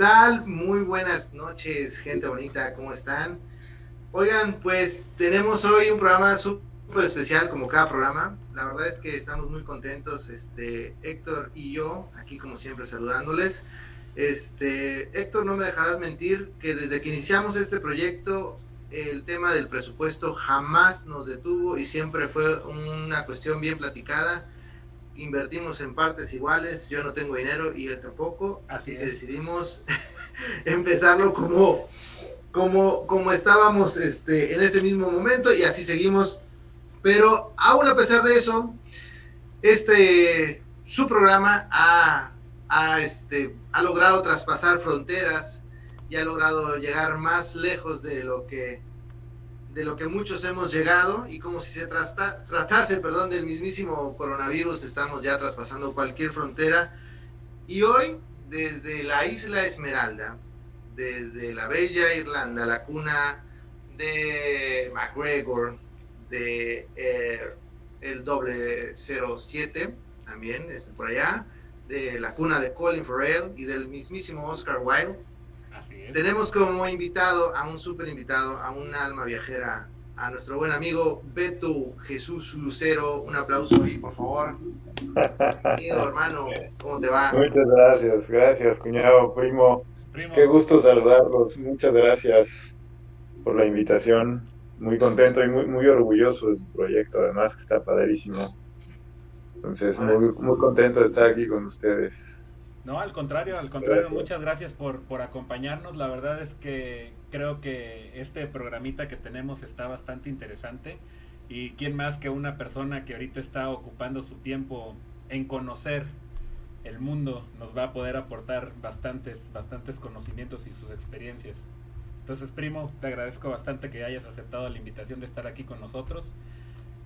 tal? Muy buenas noches, gente bonita, ¿cómo están? Oigan, pues tenemos hoy un programa súper especial como cada programa. La verdad es que estamos muy contentos, este, Héctor y yo, aquí como siempre saludándoles. Este, Héctor, no me dejarás mentir que desde que iniciamos este proyecto, el tema del presupuesto jamás nos detuvo y siempre fue una cuestión bien platicada invertimos en partes iguales, yo no tengo dinero y él tampoco, así, que decidimos empezarlo como, como, como estábamos este, en ese mismo momento y así seguimos. Pero aún a pesar de eso, este, su programa ha, ha, este, ha logrado traspasar fronteras y ha logrado llegar más lejos de lo que de lo que muchos hemos llegado y como si se tratase, perdón, del mismísimo coronavirus, estamos ya traspasando cualquier frontera. Y hoy, desde la isla Esmeralda, desde la bella Irlanda, la cuna de McGregor, de eh, el doble 07, también este, por allá, de la cuna de Colin Farrell y del mismísimo Oscar Wilde, tenemos como invitado a un súper invitado, a un alma viajera, a nuestro buen amigo Beto Jesús Lucero. Un aplauso ahí, por favor. Bienvenido, hermano. ¿Cómo te va? Muchas gracias, gracias, cuñado, primo. Qué gusto saludarlos. Muchas gracias por la invitación. Muy contento y muy, muy orgulloso de su proyecto, además que está padrísimo. Entonces, muy, muy contento de estar aquí con ustedes. No, al contrario, al contrario, muchas gracias por, por acompañarnos. La verdad es que creo que este programita que tenemos está bastante interesante. Y quién más que una persona que ahorita está ocupando su tiempo en conocer el mundo nos va a poder aportar bastantes, bastantes conocimientos y sus experiencias. Entonces, primo, te agradezco bastante que hayas aceptado la invitación de estar aquí con nosotros.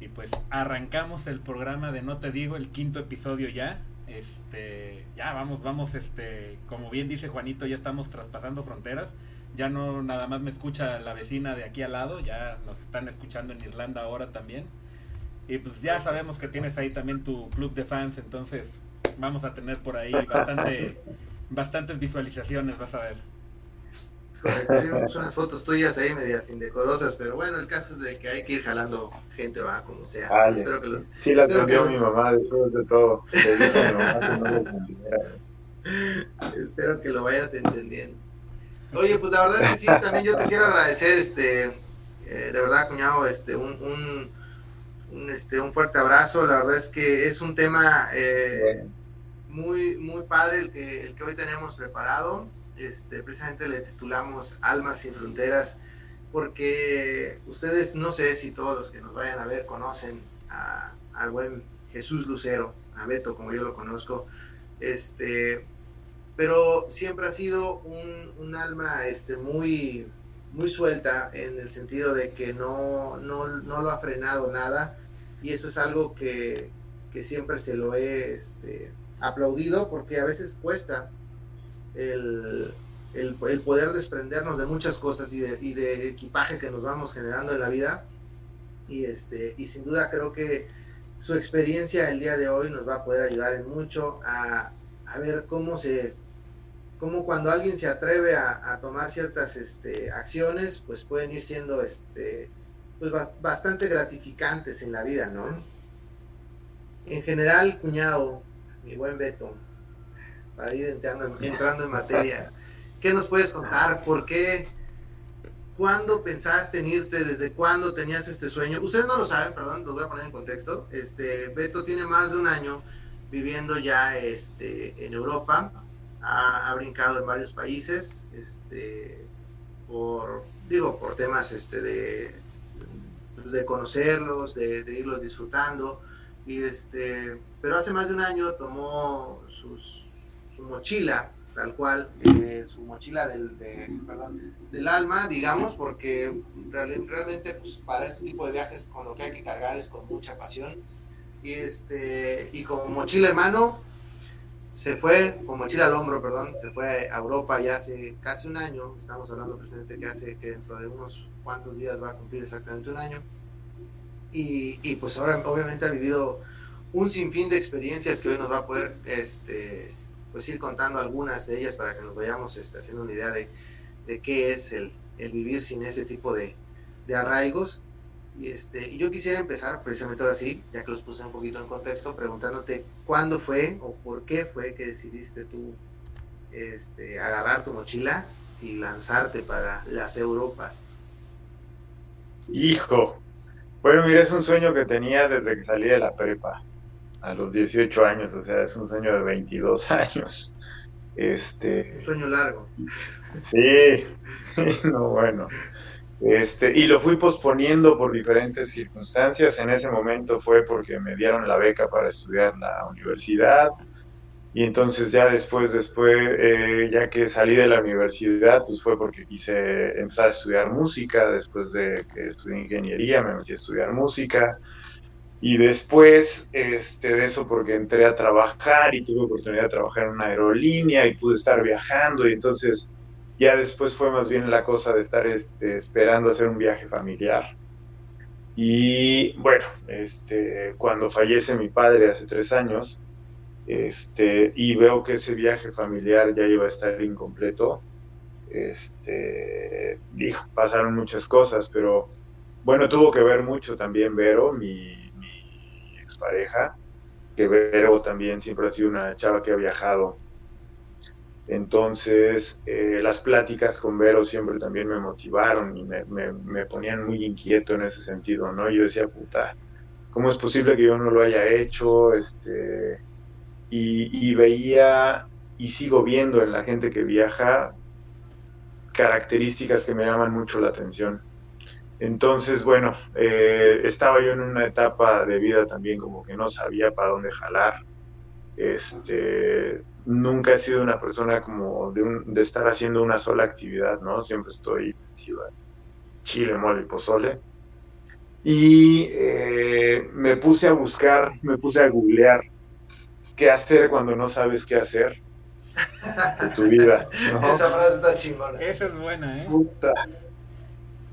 Y pues arrancamos el programa de No Te Digo, el quinto episodio ya. Este, ya vamos, vamos, este, como bien dice Juanito, ya estamos traspasando fronteras. Ya no nada más me escucha la vecina de aquí al lado, ya nos están escuchando en Irlanda ahora también. Y pues ya sabemos que tienes ahí también tu club de fans, entonces vamos a tener por ahí bastante, bastantes visualizaciones, vas a ver unas fotos tuyas ahí medias indecorosas, pero bueno, el caso es de que hay que ir jalando gente, va, como sea. Espero que lo, sí, la entendió mi mamá después de todo. espero que lo vayas entendiendo. Oye, pues la verdad es que sí, también yo te quiero agradecer, este, eh, de verdad, cuñado, este, un, un, este, un fuerte abrazo. La verdad es que es un tema eh, muy, muy padre el que, el que hoy tenemos preparado este, precisamente le titulamos Almas sin Fronteras, porque ustedes, no sé si todos los que nos vayan a ver conocen al buen Jesús Lucero, a Beto como yo lo conozco, este, pero siempre ha sido un, alma este, muy, muy suelta en el sentido de que no, no, no, lo ha frenado nada y eso es algo que, que siempre se lo he este, aplaudido porque a veces cuesta el, el, poder desprendernos de muchas cosas y de, equipaje que nos vamos generando en la vida. Y, este, y sin duda creo que su experiencia el día de hoy nos va a poder ayudar mucho a, a ver cómo se cómo cuando alguien se atreve a, a tomar ciertas este, acciones, pues pueden ir siendo este, pues bastante gratificantes en la vida, ¿no? En general, cuñado, mi buen Beto, para ir entrando, entrando en materia. ¿Qué nos puedes contar? ¿Por qué? ¿Cuándo pensaste en irte? ¿Desde cuándo tenías este sueño? Ustedes no lo saben, perdón, los voy a poner en contexto. Este, Beto tiene más de un año viviendo ya este, en Europa. Ha, brincado en varios países, este, por, digo, por temas este, de, de conocerlos, de, de irlos disfrutando. Y este, pero hace más de un año tomó sus, su mochila, tal cual, eh, su mochila del, del alma, digamos, porque realmente pues, para este tipo de viajes con lo que hay que cargar es con mucha pasión. Y, este, y como mochila en mano, se fue, con mochila al hombro, perdón, se fue a Europa ya hace casi un año, estamos hablando presente que hace que dentro de unos cuantos días va a cumplir exactamente un año. Y, y pues ahora obviamente ha vivido un sinfín de experiencias que hoy nos va a poder este, pues ir contando algunas de ellas para que nos vayamos este, haciendo una idea de, de qué es el, el, vivir sin ese tipo de, de arraigos. Y, este, y yo quisiera empezar precisamente ahora sí, ya que los puse un poquito en contexto, preguntándote cuándo fue o por qué fue que decidiste tú este, agarrar tu mochila y lanzarte para las Europas. Hijo, bueno, mira, es un sueño que tenía desde que salí de la prepa, a los 18 años, o sea, es un sueño de 22 años. Este... Un sueño largo. Sí, no, bueno. Este, y lo fui posponiendo por diferentes circunstancias. En ese momento fue porque me dieron la beca para estudiar en la universidad. Y entonces ya después, después, eh, ya que salí de la universidad, pues fue porque quise empezar a estudiar música. Después de que estudié ingeniería, me metí a estudiar música. Y después este, de eso, porque entré a trabajar y tuve oportunidad de trabajar en una aerolínea y pude estar viajando. Y entonces ya después fue más bien la cosa de estar este, esperando hacer un viaje familiar. Y bueno, este, cuando fallece mi padre hace tres años, este, y veo que ese viaje familiar ya iba a estar incompleto, este, dijo, pasaron muchas cosas, pero bueno, tuvo que ver mucho también Vero, mi, expareja, que Vero también siempre ha sido una chava que ha viajado entonces, eh, las pláticas con Vero siempre también me motivaron y me, ponían muy inquieto en ese sentido, ¿no? Yo decía, puta, ¿cómo es posible que yo no lo haya hecho? Este, y, y veía y sigo viendo en la gente que viaja características que me llaman mucho la atención. Entonces, bueno, eh, estaba yo en una etapa de vida también como que no sabía para dónde jalar. Este, nunca he sido una persona como de, de estar haciendo una sola actividad, ¿no? Siempre estoy chile, mole y pozole. Y eh, me puse a buscar, me puse a googlear qué hacer cuando no sabes qué hacer de tu vida. Esa frase está chingona. Esa es buena, ¿eh?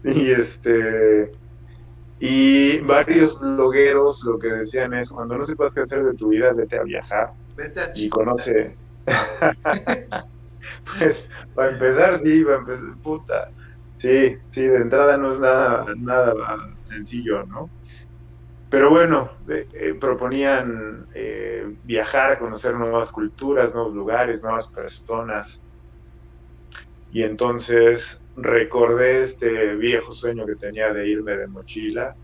Y este. Y varios blogueros lo que decían es: cuando no sepas qué hacer de tu vida, vete a viajar. Vete a y conoce, pues, para empezar, sí, para empezar, puta. Sí, sí, de entrada no es nada, nada sencillo, ¿no? Pero bueno, eh, eh, proponían eh, viajar, conocer nuevas culturas, nuevos lugares, nuevas personas. Y entonces recordé este viejo sueño que tenía de irme de mochila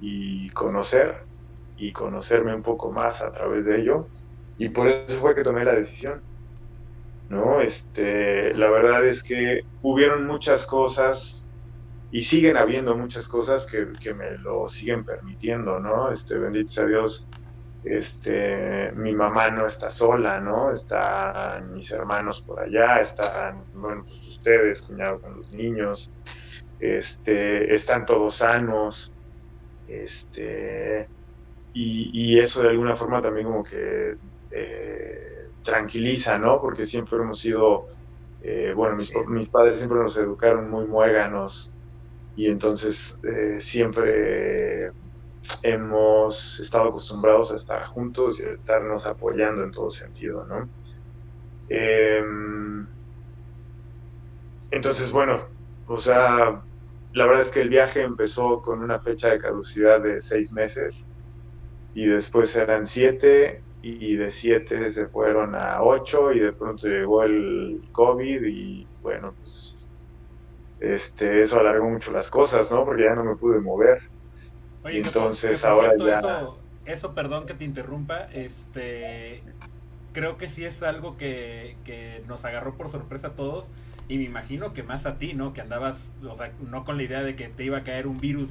y conocer, y conocerme un poco más a través de ello. Y por eso fue que tomé la decisión. ¿no? Este, la verdad es que hubieron muchas cosas y siguen habiendo muchas cosas que, que, me lo siguen permitiendo, ¿no? Este, bendito sea Dios, este, mi mamá no está sola, ¿no? Están mis hermanos por allá, están, bueno, pues ustedes, cuñado con los niños, este, están todos sanos, este, y, y eso de alguna forma también como que eh, tranquiliza, ¿no? Porque siempre hemos sido, eh, bueno, mis, padres siempre nos educaron muy muéganos y entonces eh, siempre hemos estado acostumbrados a estar juntos y a estarnos apoyando en todo sentido, ¿no? Entonces, bueno, o sea, la verdad es que el viaje empezó con una fecha de caducidad de seis meses y después eran siete y de 7 se fueron a 8 y de pronto llegó el COVID y bueno, pues este, eso alargó mucho las cosas, ¿no? Porque ya no me pude mover. Oye, entonces ahora ya... Eso, eso, perdón que te interrumpa, este, creo que sí es algo que, que nos agarró por sorpresa a todos y me imagino que más a ti, ¿no? Que andabas, o sea, no con la idea de que te iba a caer un virus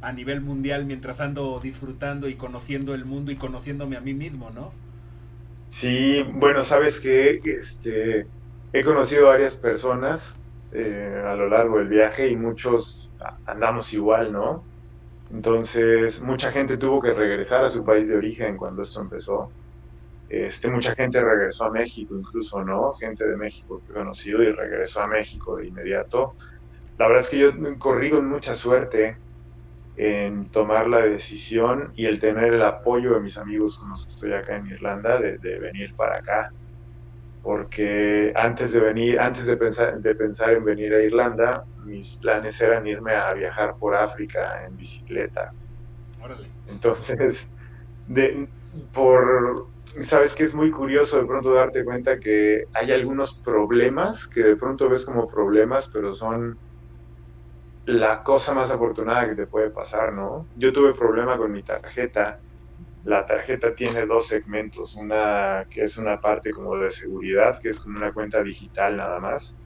a nivel mundial mientras ando disfrutando y conociendo el mundo y conociéndome a mí mismo, ¿no? Sí, bueno, sabes que este, he conocido varias personas eh, a lo largo del viaje y muchos andamos igual, ¿no? Entonces, mucha gente tuvo que regresar a su país de origen cuando esto empezó. Este, mucha gente regresó a México incluso, ¿no? Gente de México que he conocido y regresó a México de inmediato. La verdad es que yo corrí con mucha suerte en tomar la decisión y el tener el apoyo de mis amigos con los que estoy acá en Irlanda de, venir para acá. porque antes de venir, antes de pensar, de pensar en venir a Irlanda, mis planes eran irme a viajar por África en bicicleta. Órale. Entonces, de, por, sabes que es muy curioso de pronto darte cuenta que hay algunos problemas que de pronto ves como problemas, pero son la cosa más afortunada que te puede pasar, ¿no? Yo tuve problema con mi tarjeta. La tarjeta tiene dos segmentos, una que es una parte como de seguridad, que es como una cuenta digital nada más,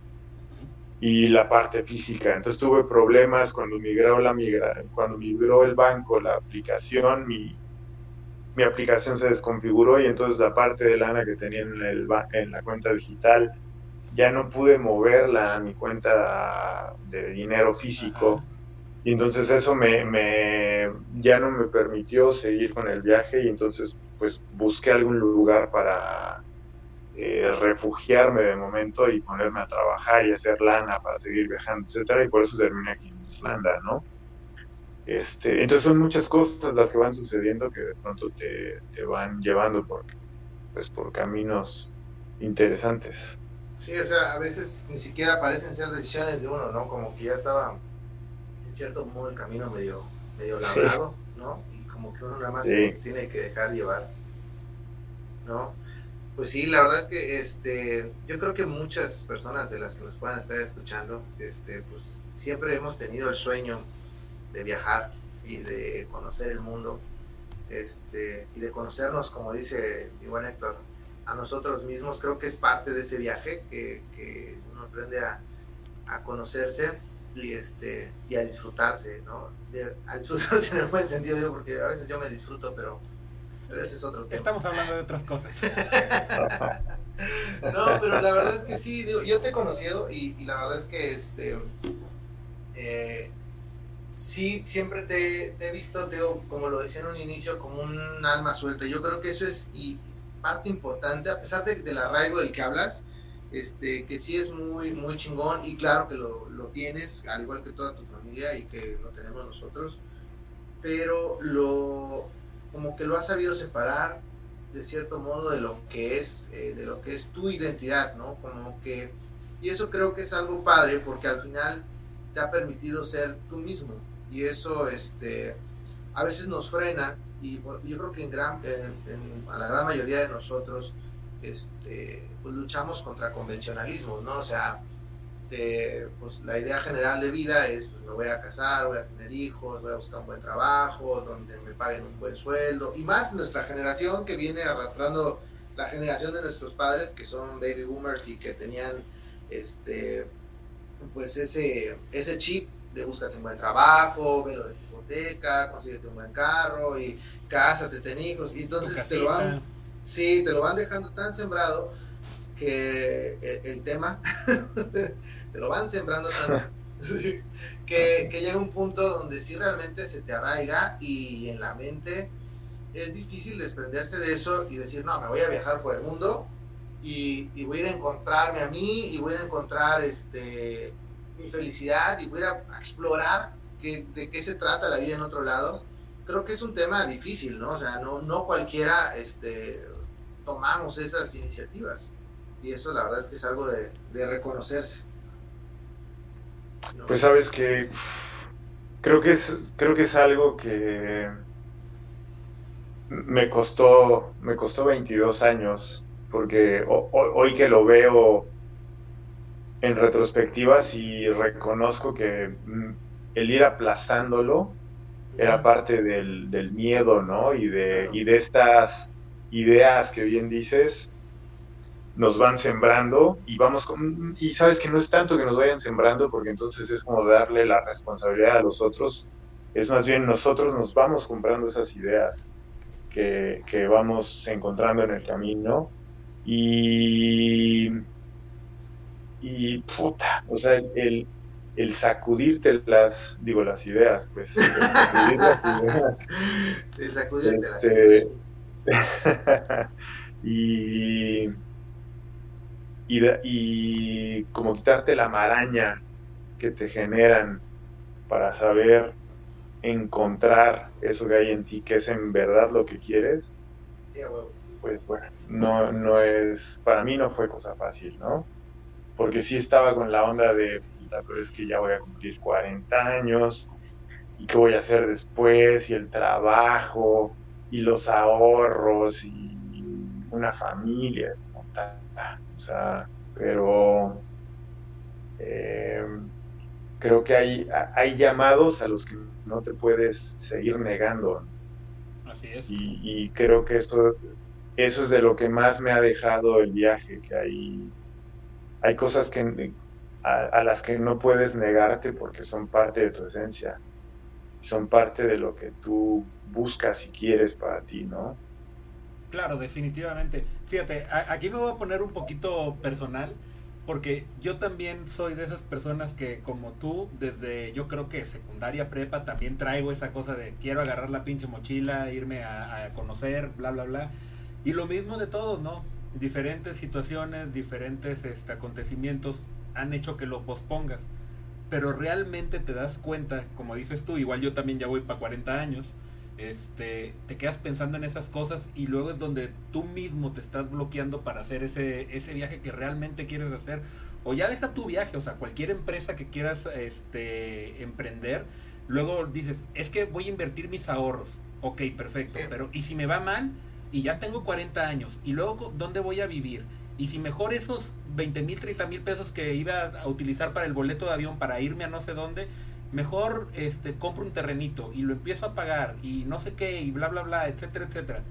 y la parte física. Entonces tuve problemas cuando migró la migra cuando migró el banco, la aplicación, mi, mi aplicación se desconfiguró y entonces la parte de lana que tenía en, el, en la cuenta digital ya no pude moverla a mi cuenta de dinero físico. Y entonces eso me, me, ya no me permitió seguir con el viaje y entonces pues busqué algún lugar para eh, refugiarme de momento y ponerme a trabajar y hacer lana para seguir viajando, etcétera, y por eso terminé aquí en Irlanda, ¿no? Este, entonces son muchas cosas las que van sucediendo que de pronto te, te van llevando por, pues, por caminos interesantes. Sí, o sea, a veces ni siquiera parecen ser decisiones de uno, ¿no? Como que ya estaba en cierto modo el camino medio, medio labrado, ¿no? Y como que uno nada más tiene que dejar llevar, ¿no? Pues sí, la verdad es que este, yo creo que muchas personas de las que nos puedan estar escuchando, este, pues siempre hemos tenido el sueño de viajar y de conocer el mundo, este, y de conocernos, como dice mi buen Héctor, a nosotros mismos, creo que es parte de ese viaje que, que uno aprende a, a, conocerse y, este, y a disfrutarse, ¿no? a disfrutarse en el buen sentido, digo, porque a veces yo me disfruto, pero, pero ese es otro tema. Estamos hablando de otras cosas. no, pero la verdad es que sí, digo, yo te he conocido y, y la verdad es que este, eh, sí, siempre te, he visto, digo, como lo decía en un inicio, como un alma suelta. Yo creo que eso es, y, parte importante, a pesar de, del arraigo del que hablas, este, que sí es muy, muy chingón y claro que lo, lo, tienes, al igual que toda tu familia y que lo tenemos nosotros, pero lo, como que lo has sabido separar de cierto modo de lo que es, eh, de lo que es tu identidad, ¿no? Como que, y eso creo que es algo padre porque al final te ha permitido ser tú mismo y eso, este, a veces nos frena y yo creo que en gran, a la gran mayoría de nosotros este, pues luchamos contra convencionalismos, ¿no? O sea, pues la idea general de vida es, pues me voy a casar, voy a tener hijos, voy a buscar un buen trabajo, donde me paguen un buen sueldo, y más nuestra generación que viene arrastrando la generación de nuestros padres, que son baby boomers y que tenían, este, pues ese, ese chip de búscate un buen trabajo, ve lo de hipoteca, consíguete un buen carro y cásate, ten hijos. Y entonces te lo van, sí, te lo van dejando tan sembrado que el, tema te lo van sembrando tan que, que, llega un punto donde sí realmente se te arraiga y en la mente es difícil desprenderse de eso y decir, no, me voy a viajar por el mundo y, voy a ir a encontrarme a mí y voy a encontrar este mi felicidad y voy a explorar de qué se trata la vida en otro lado, creo que es un tema difícil, ¿no? O sea, no, no cualquiera este, tomamos esas iniciativas. Y eso la verdad es que es algo de, reconocerse. Pues sabes que creo que es, creo que es algo que me costó, me costó 22 años, porque hoy que lo veo en retrospectiva sí reconozco que mm, el ir aplazándolo era parte del, del miedo, ¿no? Y de, y de estas ideas que bien dices, nos van sembrando y vamos con, y sabes que no es tanto que nos vayan sembrando porque entonces es como darle la responsabilidad a los otros, es más bien nosotros nos vamos comprando esas ideas que, que vamos encontrando en el camino y y puta, o sea, el, el sacudirte las, digo, las ideas, pues. El sacudir las ideas. El sacudirte las este, ideas. y, y, y como quitarte la maraña que te generan para saber encontrar eso que hay en ti, que es en verdad lo que quieres. Pues bueno, no, no es, para mí no fue cosa fácil, ¿no? Porque sí estaba con la onda de, pero es que ya voy a cumplir 40 años, y qué voy a hacer después, y el trabajo, y los ahorros, y una familia, o sea, pero eh, creo que hay, hay llamados a los que no te puedes seguir negando. Así es. Y, creo que eso, eso es de lo que más me ha dejado el viaje, que hay, hay cosas que, a, las que no puedes negarte porque son parte de tu esencia, son parte de lo que tú buscas y quieres para ti, ¿no? Claro, definitivamente. Fíjate, aquí me voy a poner un poquito personal, porque yo también soy de esas personas que como tú, desde yo creo que secundaria, prepa, también traigo esa cosa de quiero agarrar la pinche mochila, irme a, conocer, bla, bla, bla. Y lo mismo de todos, ¿no? Diferentes situaciones, diferentes este, acontecimientos han hecho que lo pospongas. Pero realmente te das cuenta, como dices tú, igual yo también ya voy para 40 años, este, te quedas pensando en esas cosas y luego es donde tú mismo te estás bloqueando para hacer ese, ese viaje que realmente quieres hacer. O ya deja tu viaje, o sea, cualquier empresa que quieras este, emprender, luego dices, es que voy a invertir mis ahorros. Ok, perfecto, pero ¿y si me va mal? Y ya tengo 40 años, ¿y luego dónde voy a vivir? Y si mejor esos 20 mil, 30 mil pesos que iba a utilizar para el boleto de avión para irme a no sé dónde, mejor este, compro un terrenito y lo empiezo a pagar y no sé qué y bla, bla, bla, etcétera, etcétera.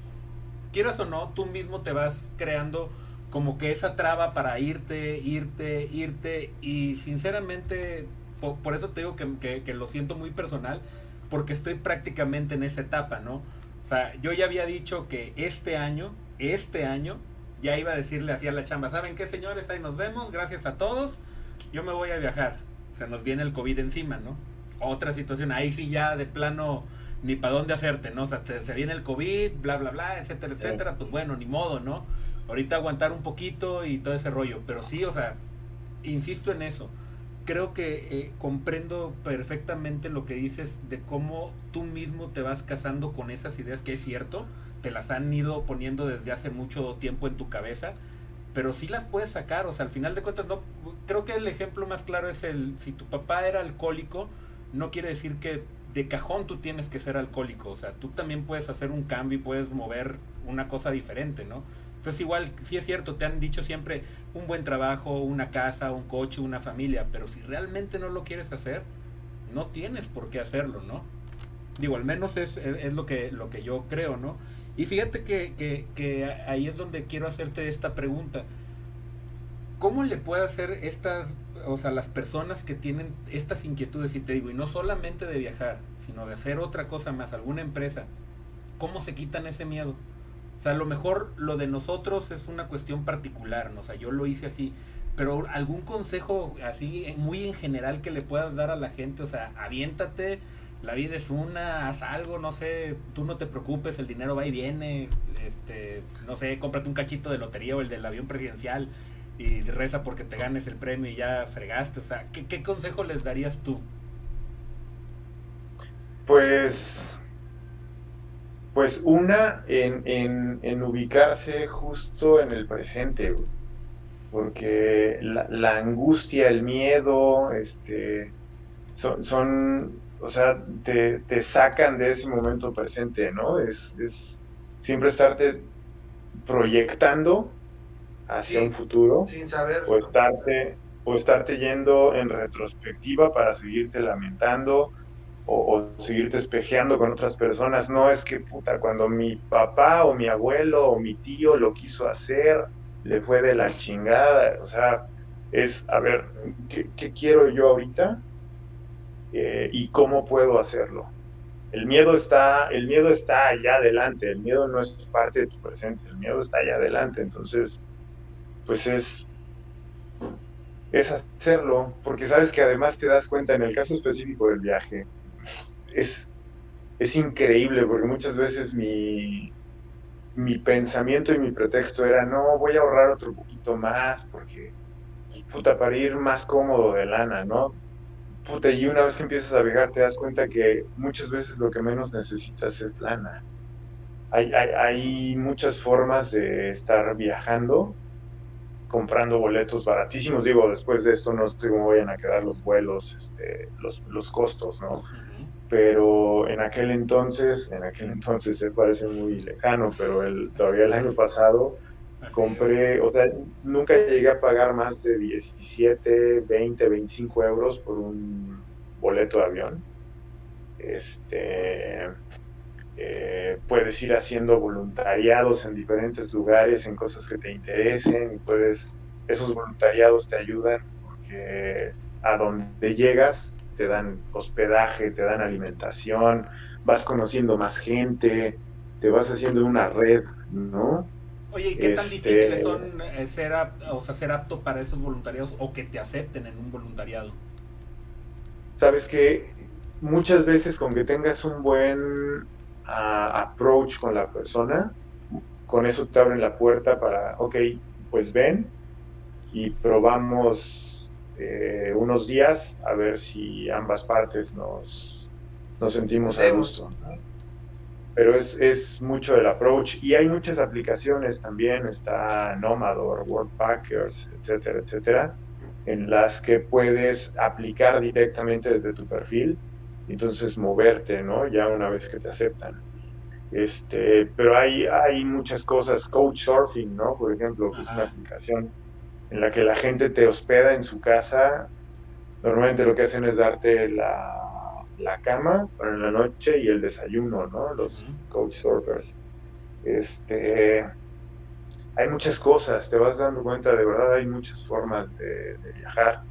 Quieras o no, tú mismo te vas creando como que esa traba para irte, irte, irte y sinceramente, por, eso te digo que, que, lo siento muy personal, porque estoy prácticamente en esa etapa, ¿no? O sea, yo ya había dicho que este año, este año, ya iba a decirle así a la chamba, ¿saben qué señores? Ahí nos vemos, gracias a todos, yo me voy a viajar. Se nos viene el COVID encima, ¿no? otra situación, ahí sí ya de plano ni para dónde hacerte, ¿no? O sea, se viene el COVID, bla, bla, bla, etcétera, etcétera, pues bueno, ni modo, ¿no? Ahorita aguantar un poquito y todo ese rollo, pero sí, o sea, insisto en eso. Creo que eh, comprendo perfectamente lo que dices de cómo tú mismo te vas casando con esas ideas, que es cierto, te las han ido poniendo desde hace mucho tiempo en tu cabeza, pero sí las puedes sacar, o sea, al final de cuentas, no, creo que el ejemplo más claro es el, si tu papá era alcohólico, no quiere decir que de cajón tú tienes que ser alcohólico, o sea, tú también puedes hacer un cambio y puedes mover una cosa diferente, ¿no? Entonces igual, sí es cierto, te han dicho siempre un buen trabajo, una casa, un coche, una familia, pero si realmente no lo quieres hacer, no tienes por qué hacerlo, ¿no? Digo, al menos es, lo, que, lo que yo creo, ¿no? Y fíjate que, que, que ahí es donde quiero hacerte esta pregunta. ¿Cómo le puede hacer estas o sea, las personas que tienen estas inquietudes, y te digo, y no solamente de viajar, sino de hacer otra cosa más, alguna empresa, ¿cómo se quitan ese miedo? O sea, a lo mejor lo de nosotros es una cuestión particular, ¿no? o sea, yo lo hice así, pero algún consejo así muy en general que le puedas dar a la gente, o sea, aviéntate, la vida es una, haz algo, no sé, tú no te preocupes, el dinero va y viene, este, no sé, cómprate un cachito de lotería o el del avión presidencial, y reza porque te ganes el premio y ya fregaste. O sea, ¿qué, consejo les darías tú? Pues, pues una, en, en, ubicarse justo en el presente, porque la, angustia, el miedo, este, son, son o sea, te, te, sacan de ese momento presente, ¿no? Es, es siempre estarte proyectando hacia un futuro. Sin saber. O estarte, o estarte yendo en retrospectiva para seguirte lamentando o, seguirte espejeando con otras personas. No es que, puta, cuando mi papá o mi abuelo o mi tío lo quiso hacer, le fue de la chingada. O sea, es, a ver, ¿qué, quiero yo ahorita? Eh, y cómo puedo hacerlo. El miedo está, el miedo está allá adelante, el miedo no es parte de tu presente, el miedo está allá adelante. Entonces, pues es, es hacerlo, porque sabes que además te das cuenta, en el caso específico del viaje, es, es increíble, porque muchas veces mi, mi pensamiento y mi pretexto era, no, voy a ahorrar otro poquito más, porque, puta, para ir más cómodo de lana, ¿no? Puta, y una vez que empiezas a viajar te das cuenta que muchas veces lo que menos necesitas es lana. hay, hay, hay, muchas formas de estar viajando, comprando boletos baratísimos. Digo, después de esto no sé cómo vayan a quedar los vuelos, este, los, los costos, ¿no? Pero en aquel entonces, en aquel entonces se parece muy lejano, pero el, todavía el año pasado compré, o sea, nunca llegué a pagar más de 17, 20, 25 euros por un boleto de avión. Este, eh, puedes ir haciendo voluntariados en diferentes lugares, en cosas que te interesen, y puedes, esos voluntariados te ayudan porque a donde llegas te dan hospedaje, te dan alimentación, vas conociendo más gente, te vas haciendo una red, ¿no? Oye, ¿y qué tan este, difíciles son eh, ser, o sea, ser apto para esos voluntariados o que te acepten en un voluntariado? Sabes que muchas veces con que tengas un buen approach con la persona, con eso te abren la puerta para, ok, pues ven y probamos eh, unos días a ver si ambas partes nos, nos sentimos a gusto. Pero es, es mucho el approach y hay muchas aplicaciones también, está Nomador, Workpackers, etcétera, etcétera, en las que puedes aplicar directamente desde tu perfil entonces moverte, ¿no? Ya una vez que te aceptan. Este, pero hay, hay muchas cosas, Coach Surfing, ¿no? Por ejemplo, que es una aplicación en la que la gente te hospeda en su casa. Normalmente lo que hacen es darte la, la cama para la noche y el desayuno, ¿no? Los Coach Surfers. Este, hay muchas cosas, te vas dando cuenta, de verdad hay muchas formas de viajar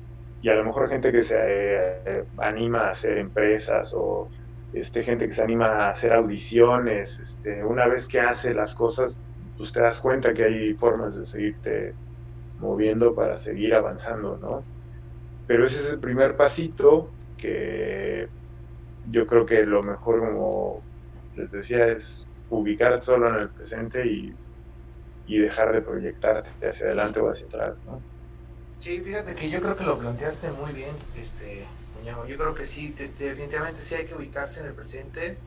y a lo mejor gente que se eh, anima a hacer empresas o este, gente que se anima a hacer audiciones, este, una vez que hace las cosas, pues te das cuenta que hay formas de seguirte moviendo para seguir avanzando, ¿no? Pero ese es el primer pasito que yo creo que lo mejor, como les decía, es ubicarte solo en el presente y, y dejar de proyectarte hacia adelante o hacia atrás, ¿no? Sí, fíjate que yo creo que lo planteaste muy bien, este, Yo creo que sí, definitivamente sí hay que ubicarse en el presente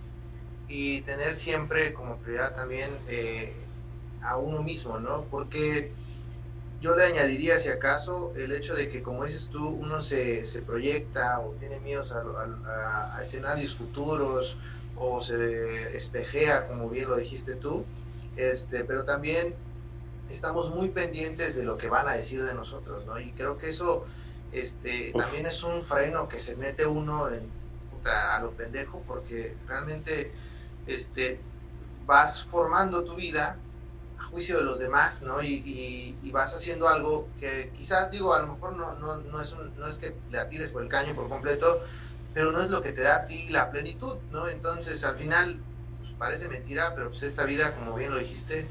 y tener siempre como prioridad también eh, a uno mismo, ¿no? Porque yo le añadiría, si acaso, el hecho de que, como dices tú, uno se, se proyecta o tiene miedos a, a, escenarios futuros o se espejea, como bien lo dijiste tú, este, pero también estamos muy pendientes de lo que van a decir de nosotros, ¿no? Y creo que eso este, también es un freno que se mete uno en, a lo pendejo porque realmente este, vas formando tu vida juicio de los demás, ¿no? Y, y, vas haciendo algo que quizás, digo, a lo mejor no, no, no, es no es que le atires por el caño por completo, pero no es lo que te da a ti la plenitud, ¿no? Entonces, al final, pues, parece mentira, pero pues esta vida, como bien lo dijiste,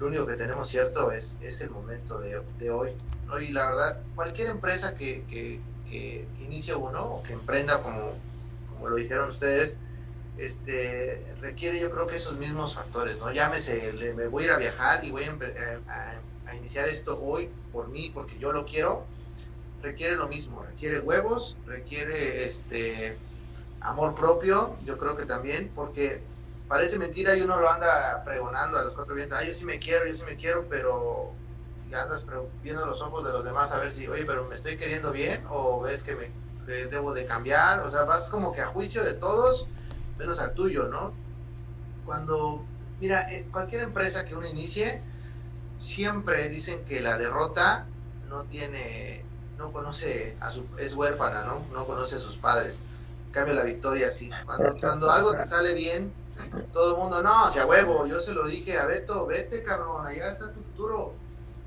lo único que tenemos cierto es, es el momento de, de hoy. ¿no? Y la verdad, cualquier empresa que, que, que, inicie uno o que emprenda, como, como lo dijeron ustedes, este, requiere yo creo que esos mismos factores, ¿no? Llámese, me voy a ir a viajar y voy a, a, iniciar esto hoy por mí, porque yo lo quiero, requiere lo mismo, requiere huevos, requiere este amor propio, yo creo que también, porque parece mentira y uno lo anda pregonando a los cuatro vientos, ay, yo sí me quiero, yo sí me quiero, pero andas viendo los ojos de los demás a ver si, oye, pero me estoy queriendo bien o ves que debo de cambiar, o sea, vas como que a juicio de todos, menos al tuyo, ¿no? Cuando, mira, cualquier empresa que uno inicie, siempre dicen que la derrota no tiene, no conoce a su, es huérfana, ¿no? No conoce a sus padres. En cambio, la victoria sí. Cuando, cuando algo te sale bien, todo el mundo, no, o sea, huevo, yo se lo dije a Beto, vete cabrón, allá está tu futuro.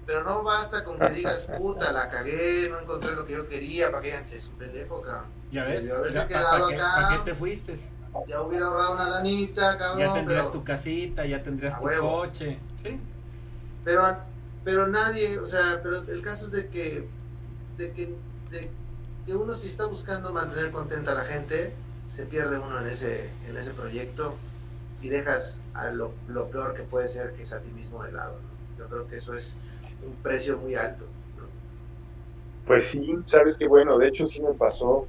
Pero no basta con que digas, puta, la cagué, no encontré lo que yo quería, para que digan, es un pendejo, cabrón. Ya ves, ya, ¿para, acá, ¿para qué te fuiste? Ya hubiera ahorrado una lanita, cabrón. Ya tendrías tu casita, ya tendrías tu coche. Sí. Pero, pero nadie, o sea, pero el caso es de que, de que, de que uno si está buscando mantener contenta a la gente, se pierde uno en ese, en ese proyecto y dejas a lo, peor que puede ser, que es a ti mismo de lado. Yo creo que eso es un precio muy alto. Pues sí, sabes que bueno, de hecho sí me pasó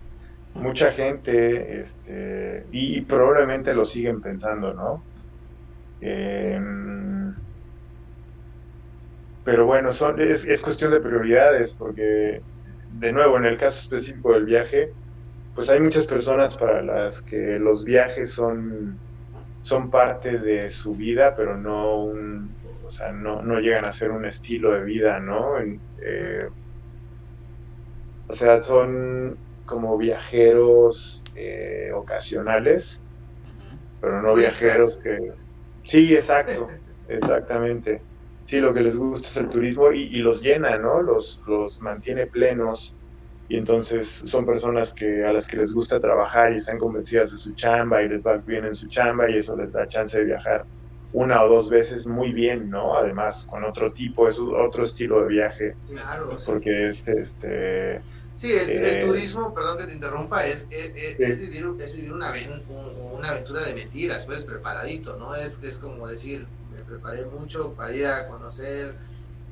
mucha gente, este, y, probablemente lo siguen pensando, ¿no? Em, pero bueno, son, es, es, cuestión de prioridades, porque de nuevo, en el caso específico del viaje, pues hay muchas personas para las que los viajes son, son parte de su vida, pero no un, o sea, no, no llegan a ser un estilo de vida, ¿no? Eh, o sea, son como viajeros eh, ocasionales, pero no viajeros que... Sí, exacto, exactamente. Sí, lo que les gusta es el turismo y, los llena, ¿no? Los, los mantiene plenos y entonces son personas que a las que les gusta trabajar y están convencidas de su chamba y les va bien en su chamba y eso les da chance de viajar una o dos veces muy bien, ¿no? Además, con otro tipo, es otro estilo de viaje. Claro. Porque es este... Sí, el, eh, turismo, perdón que te interrumpa, es, es, vivir, es vivir una, una, aventura de mentiras, pues preparadito, ¿no? Es, es como decir, me preparé mucho para ir a conocer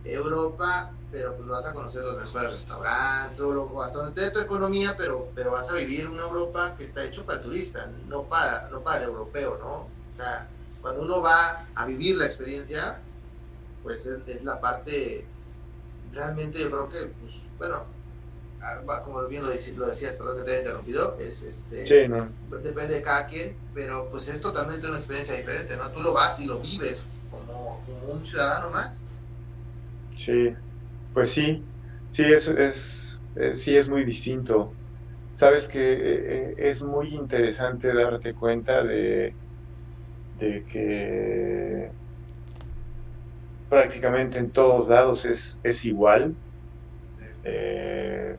Europa, pero pues vas a conocer los mejores restaurantes, o hasta donde te tu economía, pero, pero vas a vivir una Europa que está hecho para el turista, no para, no para el europeo, ¿no? O sea, cuando uno va a vivir la experiencia, pues es, la parte, realmente yo creo que, pues, bueno, como bien lo, decías, lo decías, perdón que te haya interrumpido, es este, depende de cada quien, pero pues es totalmente una experiencia diferente, ¿no? Tú lo vas y lo vives como, un ciudadano más. Sí, pues sí, sí, es, es, sí es muy distinto. Sabes que eh, eh, es muy interesante darte cuenta de de que prácticamente en todos lados es, es igual. Eh,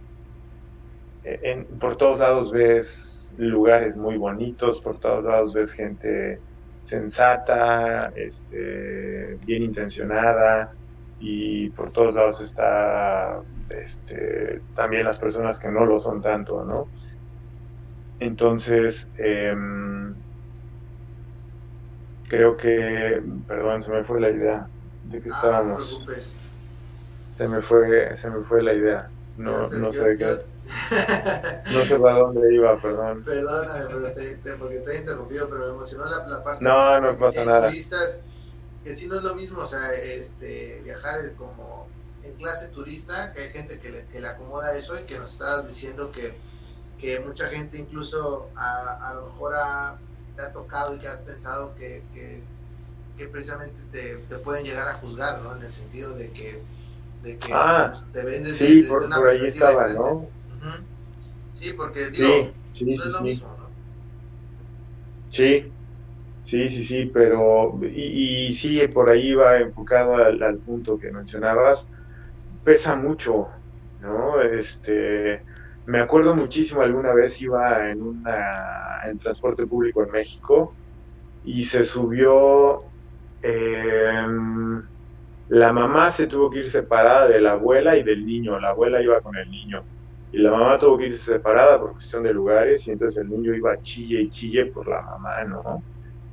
por todos lados ves lugares muy bonitos, por todos lados ves gente sensata, este, bien intencionada y por todos lados está este, también las personas que no lo son tanto, ¿no? Entonces, em, creo que, perdón, se me fue la idea de que ah, estábamos. No se me fue, se me fue la idea. No, no sé qué. No sé para dónde iba, perdón. Perdóname, pero te, te, porque te he interrumpido, pero me emocionó la, la parte no, de, no pasa nada. turistas, que si no es lo mismo, o sea, este, viajar como en clase turista, que hay gente que le, que le acomoda eso y que nos estabas diciendo que, que mucha gente incluso a, a lo mejor ha ha tocado y que has pensado que, que, precisamente te, te, pueden llegar a juzgar, ¿no? En el sentido de que, de que ah, pues, te vendes sí, desde, por, una por ahí estaba, ¿no? Sí, porque digo, sí, no es lo mismo, ¿no? Sí, sí, sí, sí, pero y, y sí, por ahí va enfocado al, al punto que mencionabas, pesa mucho, ¿no? Este, me acuerdo muchísimo, alguna vez iba en, una, en transporte público en México y se subió, em, la mamá se tuvo que ir separada de la abuela y del niño, la abuela iba con el niño y la mamá tuvo que irse separada por cuestión de lugares y entonces el niño iba chille y chille por la mamá, ¿no?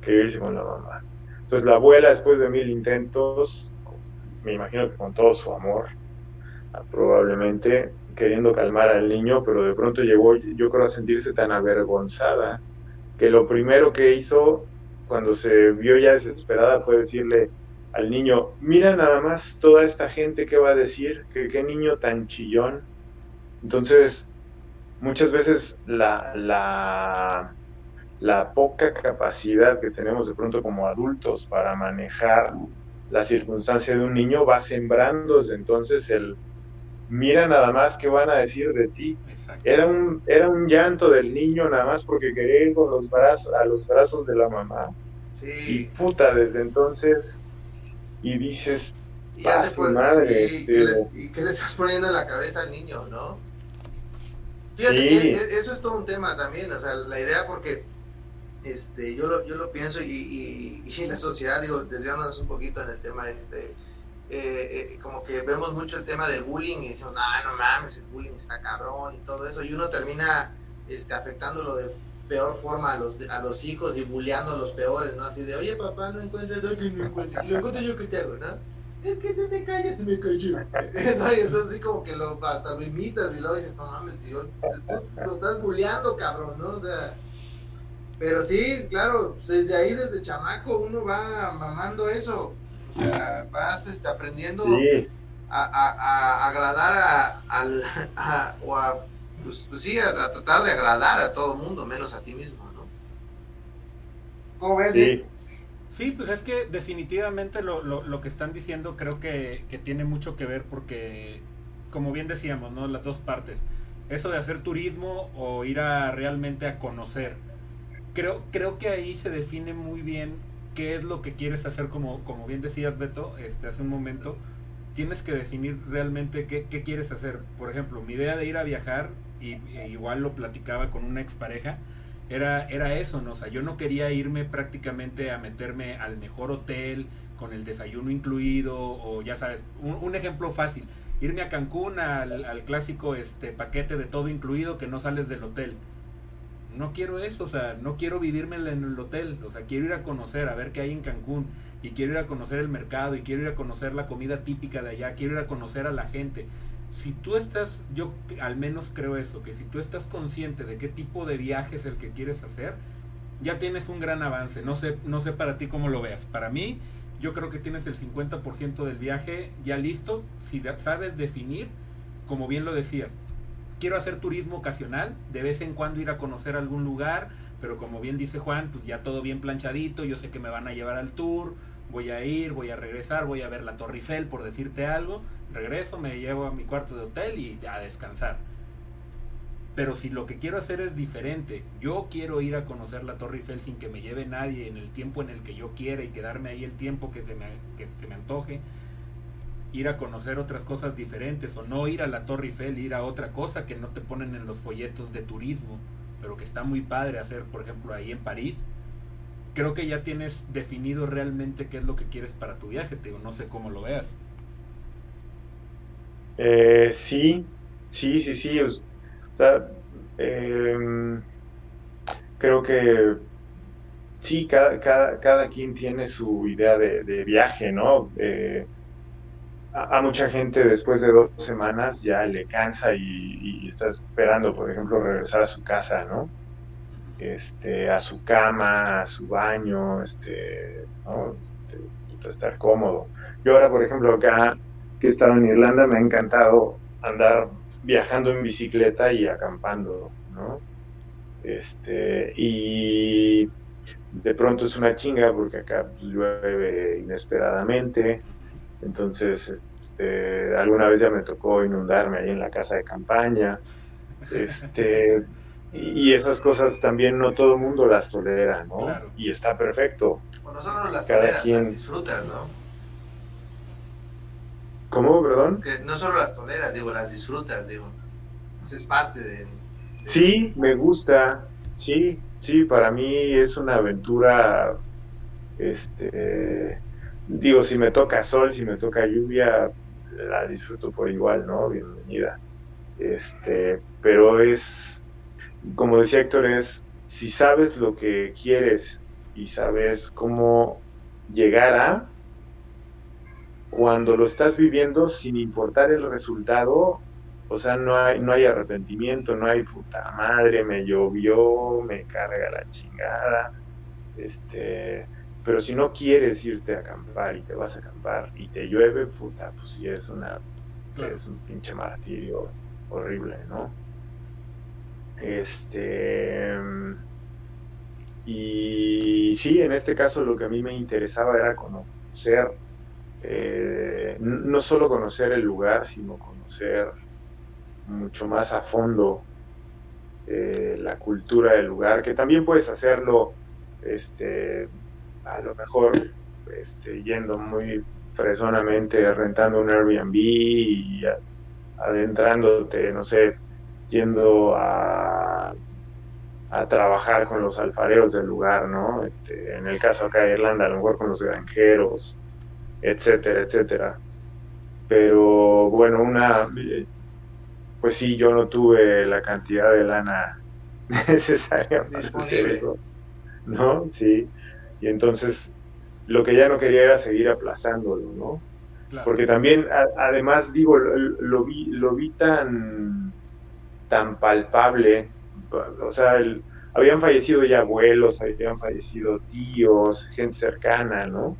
Quería irse con la mamá. Entonces la abuela después de mil intentos, me imagino que con todo su amor, probablemente queriendo calmar al niño, pero de pronto llegó, yo creo, a sentirse tan avergonzada que lo primero que hizo cuando se vio ya desesperada fue decirle al niño, mira nada más toda esta gente que va a decir, que qué niño tan chillón. Entonces, muchas veces la, la, la poca capacidad que tenemos de pronto como adultos para manejar la circunstancia de un niño va sembrando desde entonces el, mira nada más qué van a decir de ti. Era un, era un llanto del niño nada más porque quería ir con los brazos, a los brazos de la mamá. Y puta, desde entonces, y dices, y madre. ¿y, qué le estás poniendo en la cabeza al niño, no? Fíjate que e, eso es todo un tema también, o sea, la idea porque este, yo, lo, yo lo pienso y, y, y la sociedad, digo, desviándonos un poquito en el tema este eh, eh, como que vemos mucho el tema del bullying y decimos, no, no mames, el bullying está cabrón y todo eso, y uno termina este, afectándolo de peor forma a los, a los hijos y bulleando a los peores, ¿no? Así de, oye, papá, no encuentras, no, que no encuentres, si lo encuentro yo, ¿qué te hago, no? Es que te me callas, te me cayó. ¿no? Y entonces así como que lo, hasta lo imitas y luego dices, no mames, si yo, lo estás bulleando, cabrón, ¿no? O sea, Pero sí, claro, pues, desde ahí, desde chamaco, uno va mamando eso. O sea, vas este, aprendiendo a, agradar a, al, o a, pues, pues sí, a, tratar de agradar a todo el mundo, menos a ti mismo, ¿no? ¿Cómo ves? Sí. Sí. pues es que definitivamente lo, lo, lo que están diciendo creo que, que tiene mucho que ver porque, como bien decíamos, ¿no? Las dos partes. Eso de hacer turismo o ir a realmente a conocer creo, creo que ahí se define muy bien qué es lo que quieres hacer, como, como bien decías Beto este, hace un momento, tienes que definir realmente qué, quieres hacer. Por ejemplo, mi idea de ir a viajar, y, e igual lo platicaba con una expareja, era, era eso, ¿no? O sea, yo no quería irme prácticamente a meterme al mejor hotel, con el desayuno incluido, o ya sabes, un, ejemplo fácil, irme a Cancún al, al, clásico este paquete de todo incluido que no sales del hotel no quiero eso, o sea, no quiero vivirme en el hotel, o sea, quiero ir a conocer, a ver qué hay en Cancún, y quiero ir a conocer el mercado, y quiero ir a conocer la comida típica de allá, quiero ir a conocer a la gente. Si tú estás, yo al menos creo eso, que si tú estás consciente de qué tipo de viaje es el que quieres hacer, ya tienes un gran avance. No sé, no sé para ti cómo lo veas. Para mí, yo creo que tienes el 50% del viaje ya listo, si sabes definir, como bien lo decías, quiero hacer turismo ocasional, de vez en cuando ir a conocer algún lugar, pero como bien dice Juan, pues ya todo bien planchadito, yo sé que me van a llevar al tour, voy a ir, voy a regresar, voy a ver la Torre Eiffel por decirte algo, regreso, me llevo a mi cuarto de hotel y a descansar. Pero si lo que quiero hacer es diferente, yo quiero ir a conocer la Torre Eiffel sin que me lleve nadie en el tiempo en el que yo quiera y quedarme ahí el tiempo que se me, que se me antoje, ir a conocer otras cosas diferentes o no ir a la Torre Eiffel, ir a otra cosa que no te ponen en los folletos de turismo, pero que está muy padre hacer, por ejemplo, ahí en París. Creo que ya tienes definido realmente qué es lo que quieres para tu viaje, te digo, no sé cómo lo veas. Eh, sí, sí, sí, sí. Em, creo que sí, cada, cada, cada, quien tiene su idea de, viaje, ¿no? Eh, a, mucha gente después de dos semanas ya le cansa y, está esperando, por ejemplo, regresar a su casa, ¿no? Este, a su cama, a su baño, este, ¿no? Este, estar cómodo. Yo ahora, por ejemplo, acá que he estado en Irlanda, me ha encantado andar viajando en bicicleta y acampando, ¿no? Este, y de pronto es una chinga porque acá llueve inesperadamente, entonces, este, alguna vez ya me tocó inundarme ahí en la casa de campaña. Este, y esas cosas también no todo el mundo las tolera, ¿no? Y está perfecto. Bueno, nosotros las toleras, las disfrutas, ¿no? ¿Cómo, perdón? Que no solo las toleras, digo, las disfrutas, digo. Pues es parte de... Sí, me gusta. Sí, sí, para mí es una aventura este digo, si me toca sol, si me toca lluvia, la disfruto por igual, ¿no? Bienvenida. Este, pero es, como decía Héctor, es si sabes lo que quieres y sabes cómo llegar a, cuando lo estás viviendo, sin importar el resultado, o sea, no hay, no hay arrepentimiento, no hay puta madre, me llovió, me carga la chingada, este, pero si no quieres irte a acampar y te vas a acampar y te llueve, puta, pues sí es una es un pinche martirio horrible, ¿no? Este y sí, en este caso lo que a mí me interesaba era conocer, eh, no solo conocer el lugar, sino conocer mucho más a fondo eh, la cultura del lugar, que también puedes hacerlo este, a lo mejor este, yendo muy fresonamente, rentando un Airbnb y adentrándote, no sé, yendo a, a trabajar con los alfareros del lugar, ¿no? Este, en el caso acá de Irlanda, a lo mejor con los granjeros, etcétera, etcétera. Pero bueno, una, pues sí, yo no tuve la cantidad de lana necesaria para hacer eso, ¿no? Sí. Y entonces lo que ya no quería era seguir aplazándolo, ¿no? Porque también, además, digo, lo, vi, lo vi tan, tan palpable, o sea, habían fallecido ya abuelos, habían fallecido tíos, gente cercana, ¿no?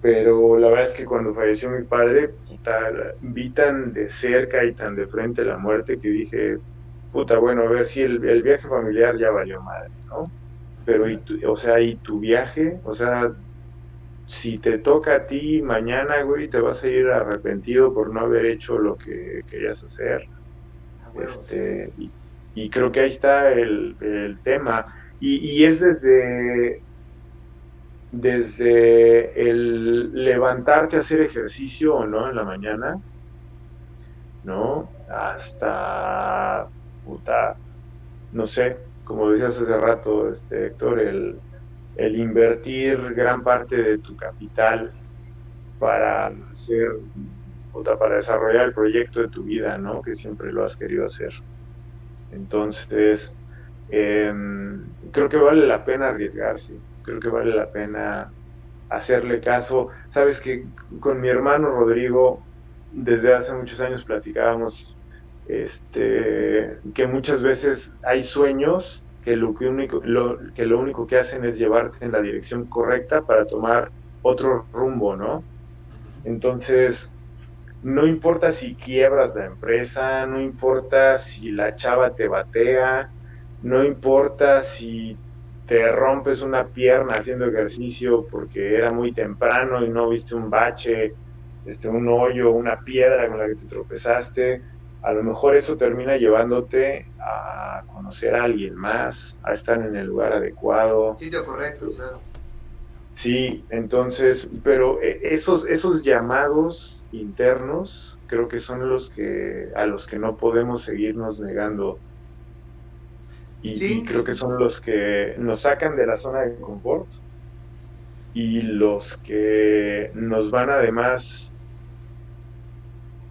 Pero la verdad es que cuando falleció mi padre, vi tan de cerca y tan de frente la muerte que dije, puta, bueno, a ver si el, viaje familiar ya valió madre, ¿no? Pero, y o sea, y tu viaje, o sea, si te toca a ti mañana, güey, te vas a ir arrepentido por no haber hecho lo que querías hacer. Este, y, creo que ahí está el, tema. Y, y, es desde, desde el levantarte a hacer ejercicio o no en la mañana, ¿no? Hasta, puta, no sé, como decías hace rato, este, Héctor, el, el invertir gran parte de tu capital para hacer, puta, para desarrollar el proyecto de tu vida, ¿no? Que siempre lo has querido hacer. Entonces, em, creo que vale la pena arriesgarse creo que vale la pena hacerle caso. Sabes que con mi hermano Rodrigo, desde hace muchos años platicábamos este, que muchas veces hay sueños que lo, que, único, lo, que lo único que hacen es llevarte en la dirección correcta para tomar otro rumbo, ¿no? Entonces, no importa si quiebras la empresa, no importa si la chava te batea, no importa si te rompes una pierna haciendo ejercicio porque era muy temprano y no viste un bache, este, un hoyo, una piedra con la que te tropezaste, a lo mejor eso termina llevándote a conocer a alguien más, a estar en el lugar adecuado. Sitio correcto, claro. Sí, entonces, pero eh, esos, esos llamados internos creo que son los que a los que no podemos seguirnos negando y, creo que son los que nos sacan de la zona de confort y los que nos van además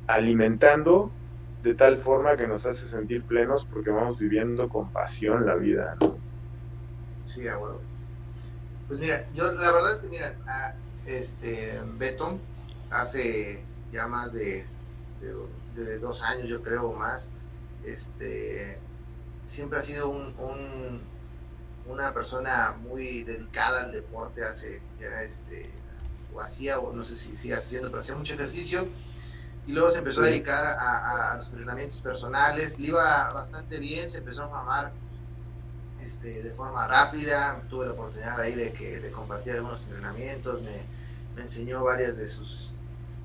alimentando de tal forma que nos hace sentir plenos porque vamos viviendo con pasión la vida. Sí, abuelo. Pues mira, yo la verdad es que, mira, este Beto hace ya más de, de, de, dos años, yo creo, o más, este, siempre ha sido un, una persona muy dedicada al deporte, hace ya este, o hacía, o no sé si sigue haciendo, pero hacía mucho ejercicio. Y luego se empezó a dedicar a, a, los entrenamientos personales, le iba bastante bien, se empezó a formar este, de forma rápida, tuve la oportunidad ahí de, que, de compartir algunos entrenamientos, me, me enseñó varias de sus,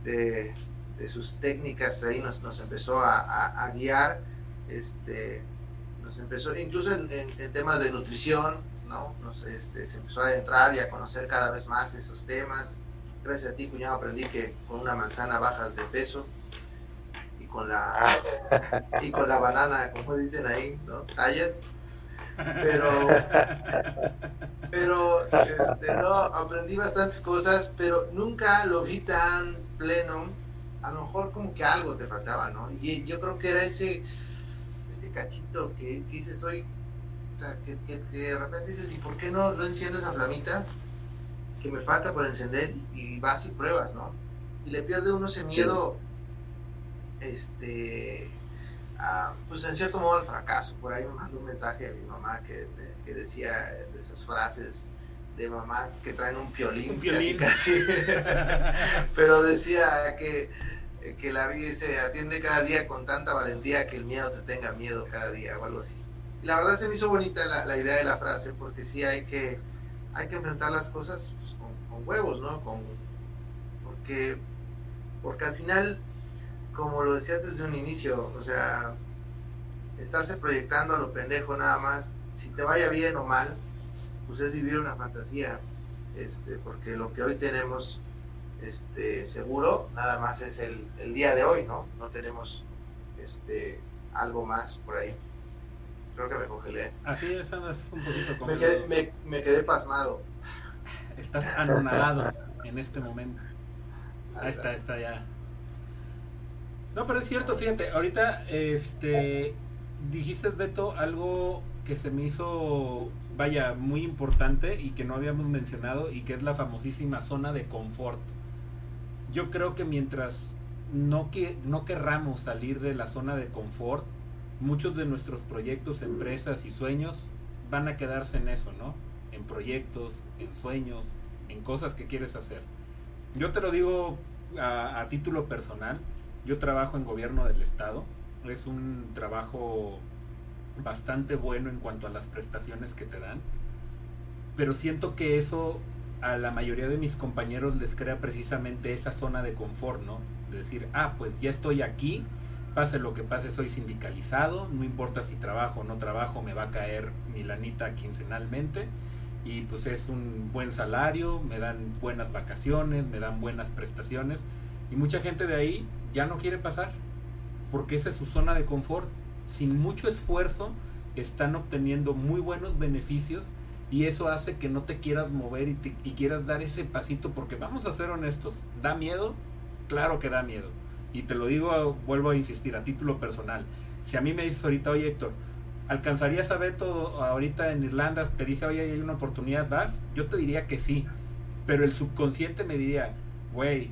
de, sus técnicas, ahí nos, nos empezó a, guiar. Este, empezó, incluso en, temas de nutrición, ¿no? Nos, este, se empezó a adentrar y a conocer cada vez más esos temas. Gracias a ti, cuñado, aprendí que con una manzana bajas de peso y con la, y con la banana, como dicen ahí, ¿no? Tallas. Pero, pero, este, no, aprendí bastantes cosas, pero nunca lo vi tan pleno. A lo mejor como que algo te faltaba, ¿no? Y yo creo que era ese, ese cachito que, dices hoy, que, de repente dices, ¿y por qué no, no enciendo esa flamita que me falta por encender? Y, vas y pruebas, ¿no? Y le pierde uno ese miedo, este, pues en cierto modo al fracaso. Por ahí me mandó un mensaje a mi mamá que, que decía de esas frases de mamá que traen un piolín, Casi, pero decía que que la vida se atiende cada día con tanta valentía que el miedo te tenga miedo cada día o algo así. Y la verdad se me hizo bonita la, idea de la frase porque sí hay que, hay que enfrentar las cosas pues, con, huevos, ¿no? Con, porque, porque al final, como lo decías desde un inicio, o sea, estarse proyectando a lo pendejo nada más, si te vaya bien o mal, pues es vivir una fantasía, este, porque lo que hoy tenemos este, seguro, nada más es el, el, día de hoy, ¿no? No tenemos este, algo más por ahí. Creo que me congelé. Así es, andas un poquito me quedé, me, me quedé pasmado. Estás anonadado en este momento. Ahí está, está ya. No, pero es cierto, fíjate, ahorita este dijiste Beto algo que se me hizo vaya muy importante y que no habíamos mencionado y que es la famosísima zona de confort yo creo que mientras no, que, no querramos salir de la zona de confort, muchos de nuestros proyectos, empresas y sueños van a quedarse en eso, ¿no? En proyectos, en sueños, en cosas que quieres hacer. Yo te lo digo a, a título personal, yo trabajo en gobierno del estado, es un trabajo bastante bueno en cuanto a las prestaciones que te dan, pero siento que eso a la mayoría de mis compañeros les crea precisamente esa zona de confort, ¿no? De decir, ah, pues ya estoy aquí, pase lo que pase, soy sindicalizado, no importa si trabajo o no trabajo, me va a caer mi lanita quincenalmente y pues es un buen salario, me dan buenas vacaciones, me dan buenas prestaciones y mucha gente de ahí ya no quiere pasar porque esa es su zona de confort. Sin mucho esfuerzo están obteniendo muy buenos beneficios y eso hace que no te quieras mover y, y quieras dar ese pasito porque vamos a ser honestos, ¿da miedo? Claro que da miedo. Y te lo digo, vuelvo a insistir, a título personal. Si a mí me dices ahorita, oye Héctor, ¿alcanzarías a todo ahorita en Irlanda? Te dice, oye, hay una oportunidad, ¿vas? Yo te diría que sí. Pero el subconsciente me diría, güey,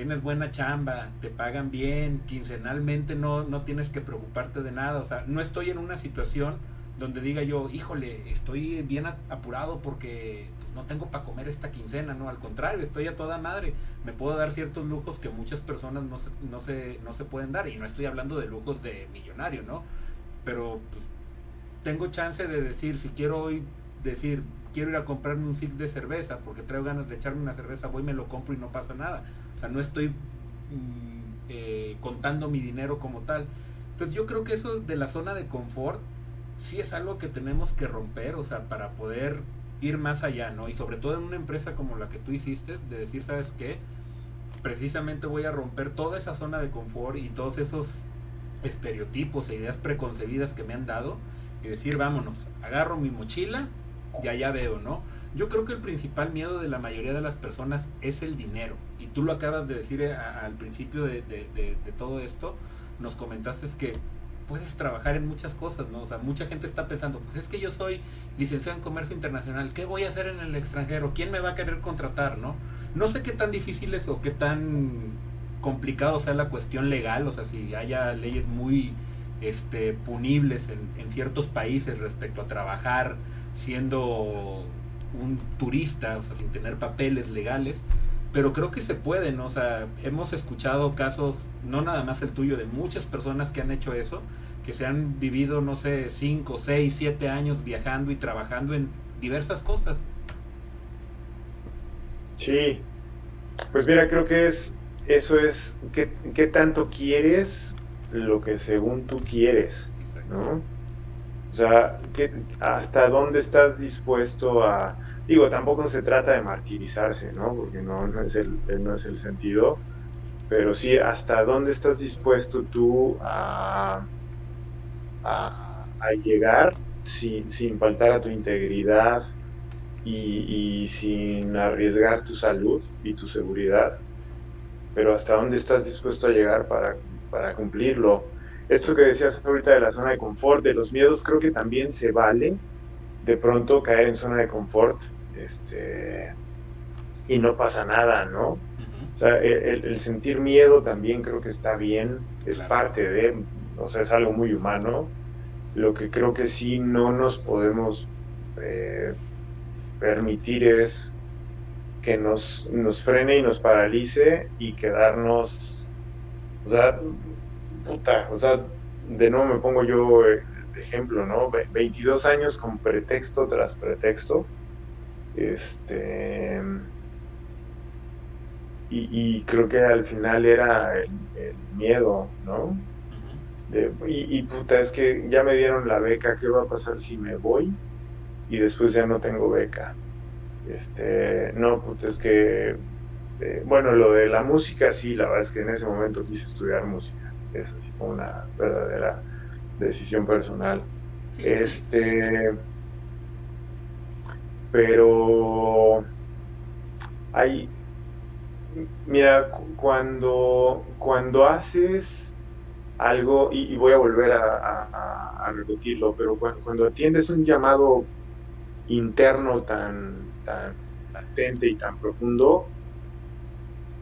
tienes buena chamba, te pagan bien, quincenalmente no, no tienes que preocuparte de nada. O sea, no estoy en una situación donde diga yo, híjole, estoy bien apurado porque no tengo para comer esta quincena, no, al contrario, estoy a toda madre, me puedo dar ciertos lujos que muchas personas no se, no se, no se pueden dar, y no estoy hablando de lujos de millonario, ¿no? Pero pues, tengo chance de decir, si quiero hoy decir, quiero ir a comprarme un six de cerveza, porque traigo ganas de echarme una cerveza, voy, me lo compro y no pasa nada. O sea, no estoy mm, eh, contando mi dinero como tal. Entonces yo creo que eso de la zona de confort sí es algo que tenemos que romper, o sea, para poder ir más allá, ¿no? Y sobre todo en una empresa como la que tú hiciste, de decir, ¿sabes qué? Precisamente voy a romper toda esa zona de confort y todos esos estereotipos e ideas preconcebidas que me han dado y decir, vámonos, agarro mi mochila y allá veo, ¿no? Yo creo que el principal miedo de la mayoría de las personas es el dinero. Y tú lo acabas de decir eh, al principio de, de todo esto, nos comentaste que puedes trabajar en muchas cosas, ¿no? O sea, mucha gente está pensando, pues es que yo soy licenciado en comercio internacional, ¿qué voy a hacer en el extranjero? ¿Quién me va a querer contratar, no? No sé qué tan difícil es o qué tan complicado sea la cuestión legal, o sea, si haya leyes muy este, punibles en, en ciertos países respecto a trabajar siendo un turista, o sea, sin tener papeles legales, pero creo que se puede, ¿no? O sea, hemos escuchado casos, no nada más el tuyo, de muchas personas que han hecho eso, que se han vivido, no sé, 5, 6, 7 años viajando y trabajando en diversas cosas. Sí, pues mira, creo que es, eso es, ¿qué, qué tanto quieres lo que según tú quieres? ¿no? O sea, ¿qué, ¿hasta dónde estás dispuesto a Digo, tampoco se trata de martirizarse, ¿no? Porque no, no, es, el, no es el sentido, pero sí hasta dónde estás dispuesto tú a, a, llegar sin, sin, faltar a tu integridad y, y, sin arriesgar tu salud y tu seguridad, pero hasta dónde estás dispuesto a llegar para, para cumplirlo. Esto que decías ahorita de la zona de confort, de los miedos, creo que también se vale de pronto caer en zona de confort este, y no pasa nada, ¿no? O sea, el, sentir miedo también creo que está bien, es parte de, o sea, es algo muy humano. Lo que creo que sí no nos podemos eh, permitir es que nos, nos frene y nos paralice y quedarnos, o sea, puta, o sea, de nuevo me pongo yo de ejemplo, ¿no? 22 años con pretexto tras pretexto este. Y, creo que al final era el, miedo, ¿no? y, puta, es que ya me dieron la beca, ¿qué va a pasar si me voy? Y después ya no tengo beca. Este, no, puta, es que, eh, bueno, lo de la música, sí, la verdad es que en ese momento quise estudiar música. Es así como una verdadera decisión personal. este pero hay, mira, cuando, cuando haces algo, y, voy a volver a, repetirlo, pero cuando, atiendes un llamado interno tan, tan latente y tan profundo,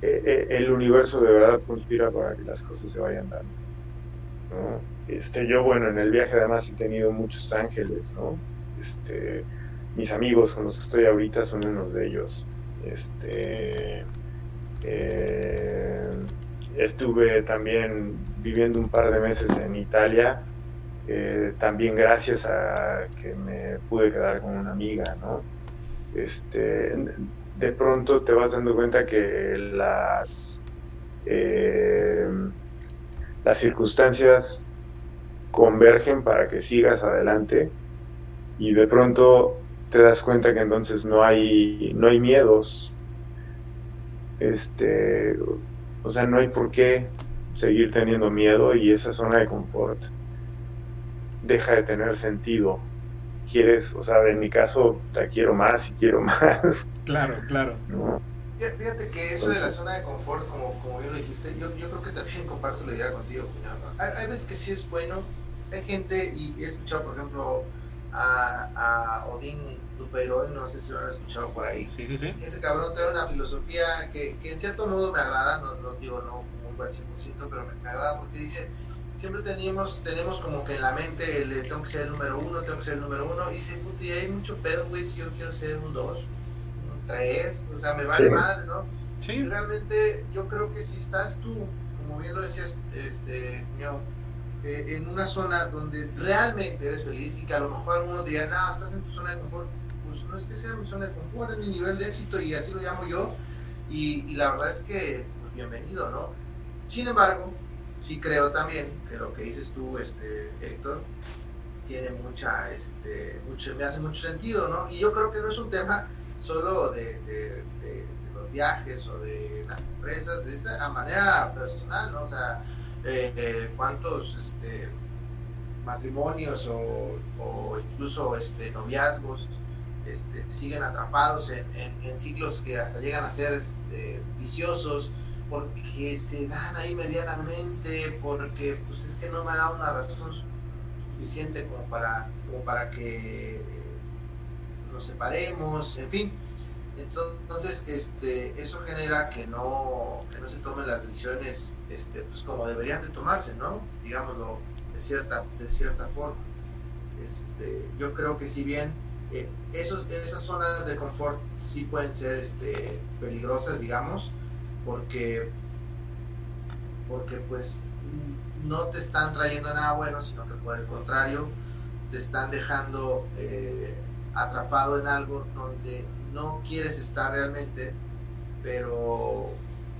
eh, eh, el universo de verdad conspira para que las cosas se vayan dando. ¿no? Este, yo, bueno, en el viaje además he tenido muchos ángeles, ¿no? Este, mis amigos con los que estoy ahorita son unos de ellos. Este, eh, estuve también viviendo un par de meses en Italia, también gracias a que me pude quedar con una amiga, ¿no? Este, de pronto te vas dando cuenta que las, eh, las circunstancias convergen para que sigas adelante y de pronto te das cuenta que entonces no hay, no hay miedos, este, o sea, no hay por qué seguir teniendo miedo y esa zona de confort deja de tener sentido. Quieres, o sea, en mi caso, te quiero más y quiero más. Claro, claro. Fíjate que eso de la zona de confort, como, como bien lo dijiste, yo, yo creo que también comparto la idea contigo, Hay, hay, veces que sí es bueno. Hay gente, y he escuchado, por ejemplo, a, a Odín Dupeirón, no sé si lo han escuchado por ahí. Sí, sí, sí. Ese cabrón trae una filosofía que, que en cierto modo me agrada, no, no digo no como un buen 100%, pero me, me, agrada porque dice, siempre tenemos, tenemos como que en la mente el de tengo que ser el número uno, tengo que ser el número uno, y dice, puta, y hay mucho pedo, güey, si yo quiero ser un dos, un tres, o sea, me vale sí. madre, ¿no? Sí. Y realmente yo creo que si estás tú, como bien lo decías, este, mío, eh, en una zona donde realmente eres feliz y que a lo mejor algunos digan, no, estás en tu zona de confort, pues no es que sea mi zona de confort, es mi nivel de éxito y así lo llamo yo. Y, y la verdad es que, pues bienvenido, ¿no? Sin embargo, sí creo también que lo que dices tú, este, Héctor, tiene mucha, este, mucho, me hace mucho sentido, ¿no? Y yo creo que no es un tema solo de, los viajes o de las empresas, es a manera personal, ¿no? O sea, eh, eh, cuántos este, matrimonios o, incluso este, noviazgos este, siguen atrapados en, en, ciclos que hasta llegan a ser este, viciosos porque se dan ahí medianamente, porque pues es que no me dado una razón suficiente como para, como para que nos separemos, en fin. Entonces, este, eso genera que no, que no se tomen las decisiones este, pues como deberían de tomarse, ¿no? Digámoslo de cierta, de cierta forma. Este, yo creo que si bien eh, esos, esas zonas de confort sí pueden ser este, peligrosas, digamos, porque, porque pues no te están trayendo nada bueno, sino que por el contrario te están dejando eh, atrapado en algo donde no quieres estar realmente, pero,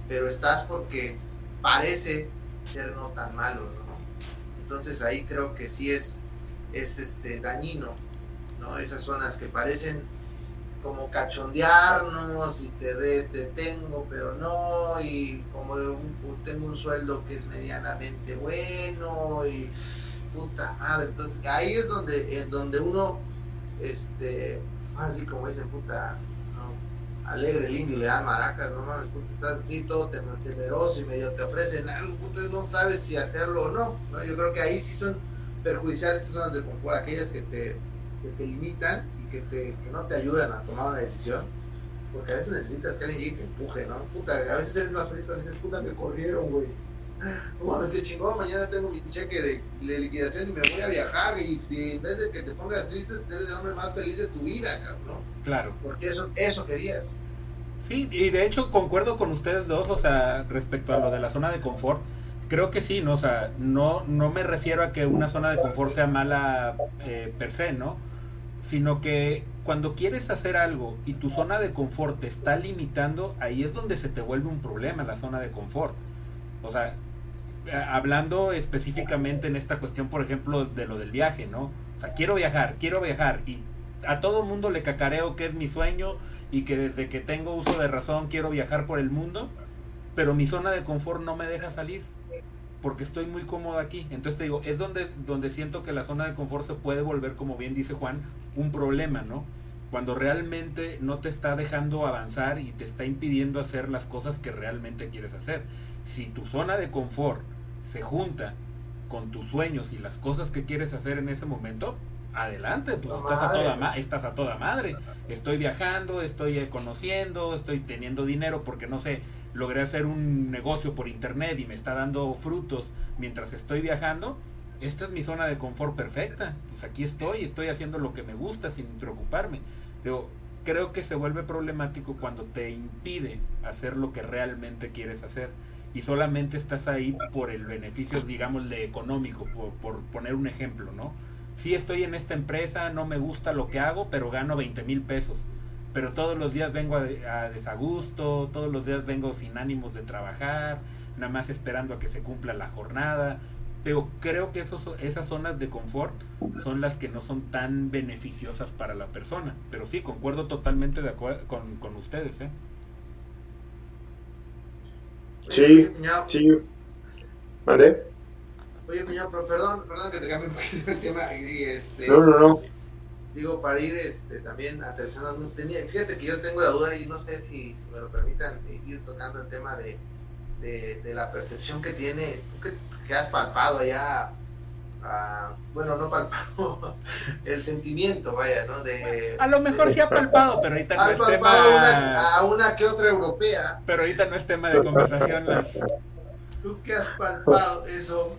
pero estás porque parece ser no tan malo, ¿no? Entonces ahí creo que sí es, es este, dañino, ¿no? Esas zonas que parecen como cachondearnos y te, de, te tengo, pero no, y como un, tengo un sueldo que es medianamente bueno, y puta madre, entonces ahí es donde, en donde uno, este, así como dicen, puta, alegre, el indio, le dan maracas, no mames, puta, estás así todo temeroso y medio te ofrecen algo, puta, no sabes si hacerlo o no, ¿no? Yo creo que ahí sí son perjudiciales esas zonas de confort, aquellas que te, que te limitan y que, te, que no te ayudan a tomar una decisión, porque a veces necesitas que alguien llegue y te empuje, ¿no? Puta, a veces eres más feliz cuando dices, puta, me corrieron, güey. No mames, que chingón, mañana tengo mi cheque de, de, liquidación y me voy a viajar y, y, en vez de que te pongas triste, eres el hombre más feliz de tu vida, ¿no? Claro. Porque eso, eso querías. Sí, y de hecho concuerdo con ustedes dos, o sea, respecto a lo de la zona de confort, creo que sí, ¿no? O sea, no, no me refiero a que una zona de confort sea mala eh, per se, ¿no? Sino que cuando quieres hacer algo y tu zona de confort te está limitando, ahí es donde se te vuelve un problema la zona de confort. O sea, hablando específicamente en esta cuestión, por ejemplo, de lo del viaje, ¿no? O sea, quiero viajar, quiero viajar y a todo mundo le cacareo que es mi sueño y que desde que tengo uso de razón quiero viajar por el mundo, pero mi zona de confort no me deja salir porque estoy muy cómodo aquí. Entonces te digo, es donde, donde siento que la zona de confort se puede volver, como bien dice Juan, un problema, ¿no? Cuando realmente no te está dejando avanzar y te está impidiendo hacer las cosas que realmente quieres hacer. Si tu zona de confort se junta con tus sueños y las cosas que quieres hacer en ese momento, adelante, pues estás a, toda ma estás a toda madre. Estoy viajando, estoy conociendo, estoy teniendo dinero porque no sé, logré hacer un negocio por internet y me está dando frutos mientras estoy viajando, esta es mi zona de confort perfecta, pues aquí estoy, estoy haciendo lo que me gusta sin preocuparme. Digo, creo que se vuelve problemático cuando te impide hacer lo que realmente quieres hacer y solamente estás ahí por el beneficio, digamos, de económico, por, poner un ejemplo, ¿no? Sí estoy en esta empresa, no me gusta lo que hago, pero gano 20 mil pesos. Pero todos los días vengo a, a, desagusto, todos los días vengo sin ánimos de trabajar, nada más esperando a que se cumpla la jornada. Pero creo que esos, esas zonas de confort son las que no son tan beneficiosas para la persona. Pero sí, concuerdo totalmente de acuerdo con, con ustedes. ¿eh? Sí, sí. ¿Vale? Oye, cuñado, pero perdón, perdón que te cambie un poquito el tema. Y este, no, no, no. Digo, para ir este, también aterrizando, tenía, fíjate que yo tengo la duda y no sé si, si me lo permitan ir tocando el tema de, de, de la percepción que tiene, tú que, que has palpado allá bueno, no palpado, el sentimiento, vaya, ¿no? De, a lo mejor sí ha palpado, pero ahorita no es tema... a una que otra europea. Pero ahorita no es tema de conversación. Las... Tú que has palpado eso,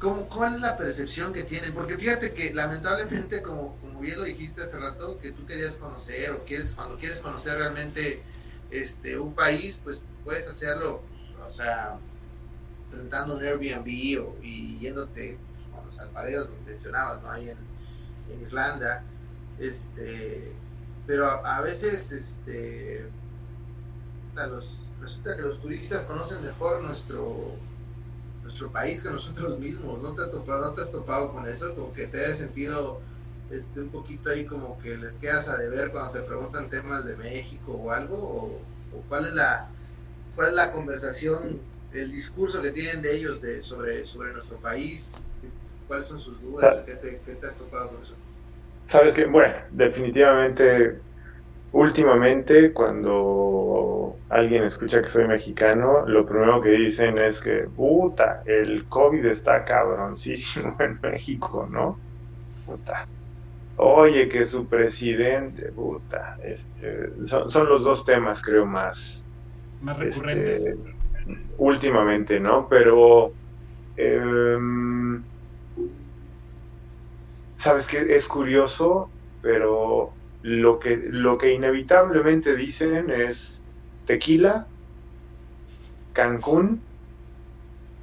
¿cómo, ¿cuál es la percepción que tienen? Porque fíjate que lamentablemente, como, como bien lo dijiste hace rato, que tú querías conocer o quieres, cuando quieres conocer realmente este, un país, pues puedes hacerlo, o sea, rentando un Airbnb o, y yéndote alfareros, lo mencionabas, ¿no? Ahí en, Irlanda. Este, pero a, veces, este, los, resulta que los turistas conocen mejor nuestro, nuestro país que nosotros mismos. ¿No te, has topado, ¿No te has topado con eso? Como que te hayas sentido este, un poquito ahí como que les quedas a deber cuando te preguntan temas de México o algo. ¿O, cuál, es la, cuál es la conversación, el discurso que tienen de ellos de, sobre, sobre nuestro país? ¿Cuáles son sus dudas? ¿Qué te, has topado con eso? Sabes que, bueno, definitivamente, últimamente, cuando alguien escucha que soy mexicano, lo primero que dicen es que, puta, el COVID está cabroncísimo en México, ¿no? Puta. Oye, que su presidente, puta. Este, son, los dos temas, creo, más. Más recurrentes. Este, últimamente, ¿no? Pero. Eh, sabes que es curioso, pero lo que, lo que inevitablemente dicen es tequila, Cancún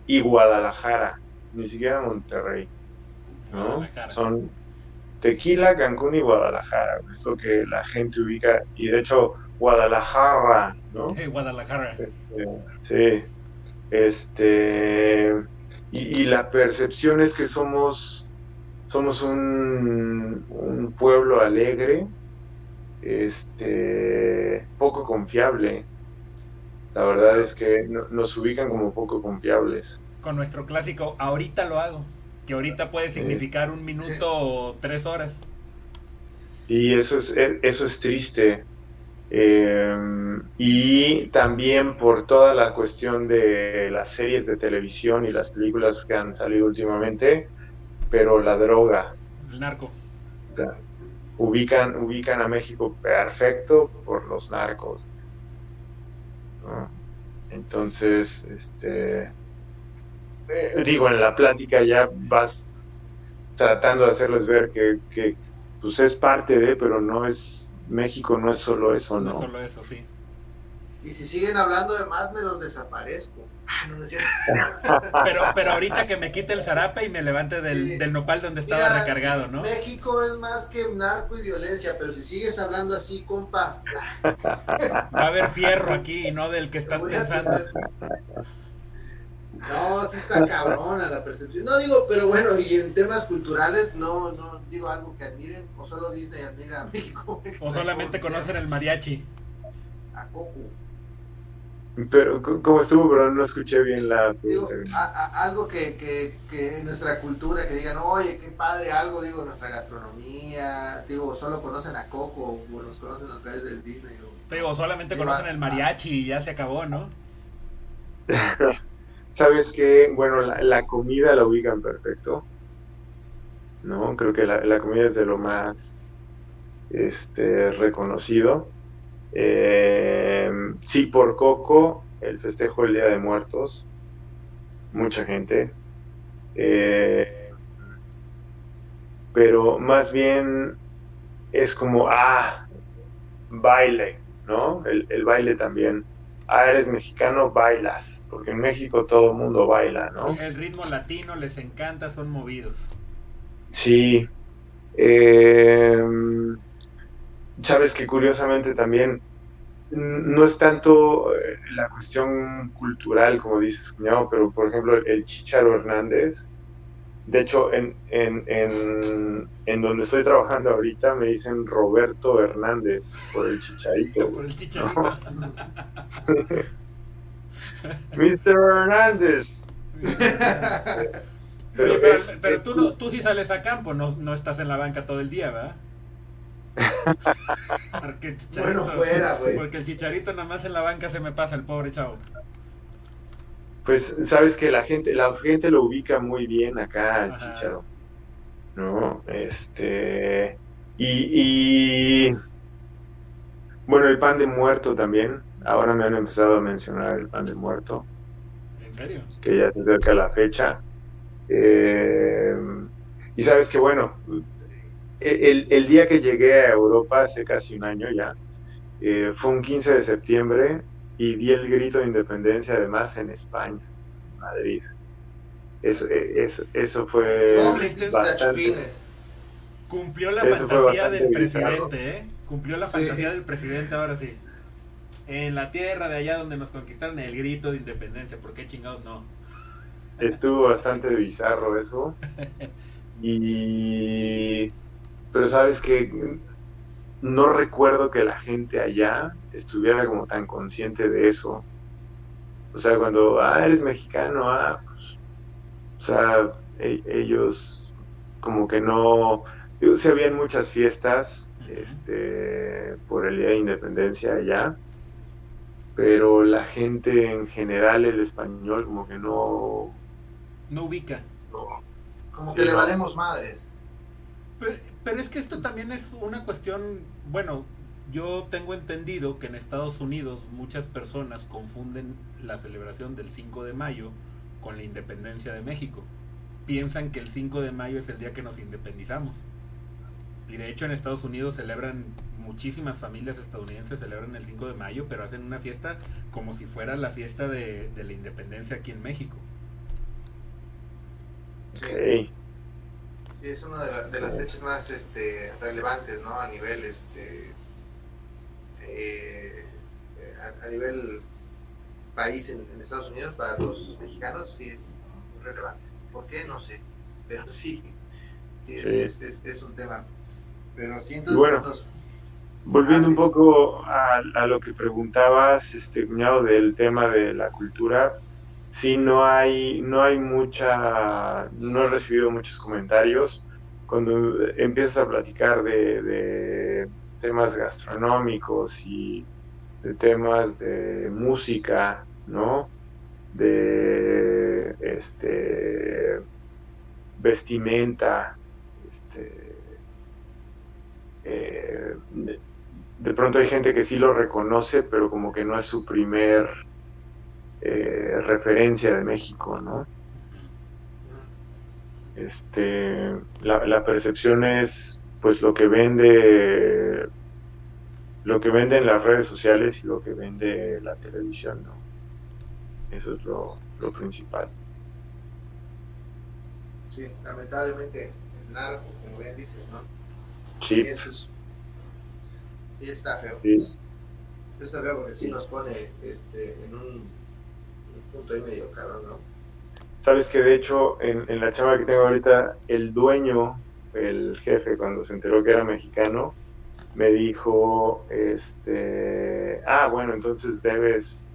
y Guadalajara, ni siquiera Monterrey. ¿no? Son tequila, Cancún y Guadalajara, es lo que la gente ubica, y de hecho Guadalajara, ¿no? Guadalajara. Este, sí, este, y la percepción es que somos somos un, un pueblo alegre, este, poco confiable. La verdad es que nos ubican como poco confiables. Con nuestro clásico, ahorita lo hago, que ahorita puede significar un minuto o tres horas. Y eso es, e, eso es triste. Em, y también por toda la cuestión de las series de televisión y las películas que han salido últimamente, pero la droga. El narco. Ubican, ubican a México perfecto por los narcos. Entonces, este, eh, digo, en la plática ya vas tratando de hacerles ver que, que pues es parte de, pero no es, México no es solo eso, ¿no? No es solo eso, sí. Y si siguen hablando de más, me los desaparezco. pero, pero ahorita que me quite el zarape y me levante del, nopal donde estaba recargado, ¿no? México es más que narco y violencia, pero si sigues hablando así, compa. Va a haber fierro aquí y no del que estás pensando. No, sí está cabrona la percepción. No digo, pero bueno, y en temas culturales, no, no digo algo que admiren, o solo Disney admira a México. O solamente conocen el mariachi. A Coco. Pero, ¿cómo estuvo? Pero no escuché bien la... Digo, algo que, que, que, en nuestra cultura, que digan, oye, qué padre, algo, digo, nuestra gastronomía, digo, solo conocen a Coco, o nos conocen a través del Disney. digo, solamente conocen el mariachi y ya se acabó, ¿no? Sabes que, bueno, la, la, comida la ubican perfecto, ¿no? Creo que la, la comida es de lo más este, reconocido eh, sí, por Coco, el festejo del Día de Muertos, mucha gente. Eh, pero más bien es como, ah, baile, ¿no? El, baile también. Ah, eres mexicano, bailas, porque en México todo el mundo baila, ¿no? el ritmo latino les encanta, son movidos. Sí. Em, sabes que curiosamente también no es tanto eh, la cuestión cultural, como dices, cuñado, pero por ejemplo el Chicharo Hernández, de hecho en, en, en, en, donde estoy trabajando ahorita me dicen Roberto Hernández por el chicharito. Por el chicharito. Mr. Hernández. pero, pero, tú, no, tú sí sales a campo, no, no estás en la banca todo el día, ¿verdad? Porque bueno, fuera, güey. Porque el chicharito nada más en la banca se me pasa, el pobre chavo. Pues sabes que la gente, la gente lo ubica muy bien acá al chicharo. ¿No? Este. Y, y. Bueno, el pan de muerto también. Ahora me han empezado a mencionar el pan de muerto. ¿En serio? Que ya se acerca la fecha. Eh, y sabes que, bueno, el, día que llegué a Europa, hace casi un año ya, eh, fue un 15 de septiembre y di el grito de independencia además en España, en Madrid. Eso, eh, eso, fue... Cumplió la fantasía del presidente, ¿eh? Cumplió la fantasía del presidente ahora sí. En la tierra de allá donde nos conquistaron el grito de independencia, ¿por qué chingados no? Estuvo bastante bizarro eso. Y pero sabes que no recuerdo que la gente allá estuviera como tan consciente de eso. O sea, cuando, ah, eres mexicano, ah, pues, o sea, e-, ellos como que no, se habían muchas fiestas este, por el Día de Independencia allá, pero la gente en general, el español, como que no... No ubica. como que le valemos madres. Pero es que esto también es una cuestión, bueno, yo tengo entendido que en Estados Unidos muchas personas confunden la celebración del 5 de mayo con la independencia de México. Piensan que el 5 de mayo es el día que nos independizamos. Y de hecho en Estados Unidos celebran, muchísimas familias estadounidenses celebran el 5 de mayo, pero hacen una fiesta como si fuera la fiesta de, la independencia aquí en México. Okay es una de, las fechas más este, relevantes, ¿no? A nivel, este, eh, a, nivel país en, Estados Unidos, para los mexicanos sí es relevante. ¿Por qué? No sé, pero sí, es, un tema. Pero sí, entonces... Bueno, volviendo un poco a, a, lo que preguntabas, este, cuñado, del tema de la cultura, sí no hay, no hay mucha, no he recibido muchos comentarios. Cuando empiezas a platicar de, temas gastronómicos y de temas de música, ¿no? De este vestimenta, este, eh, de, pronto hay gente que sí lo reconoce, pero como que no es su primer eh, referencia de México, ¿no? Este, la, percepción es pues lo que vende lo que vende en las redes sociales y lo que vende la televisión, ¿no? Eso es lo, principal. Sí, lamentablemente el narco, como bien dices, ¿no? Sí. Eso sí está feo. Sí. Está feo porque sí nos pone este, en un punto ahí medio cabrón, ¿no? Sabes que de hecho en, en, la chava que tengo ahorita, el dueño, el jefe, cuando se enteró que era mexicano, me dijo, este, ah, bueno, entonces debes,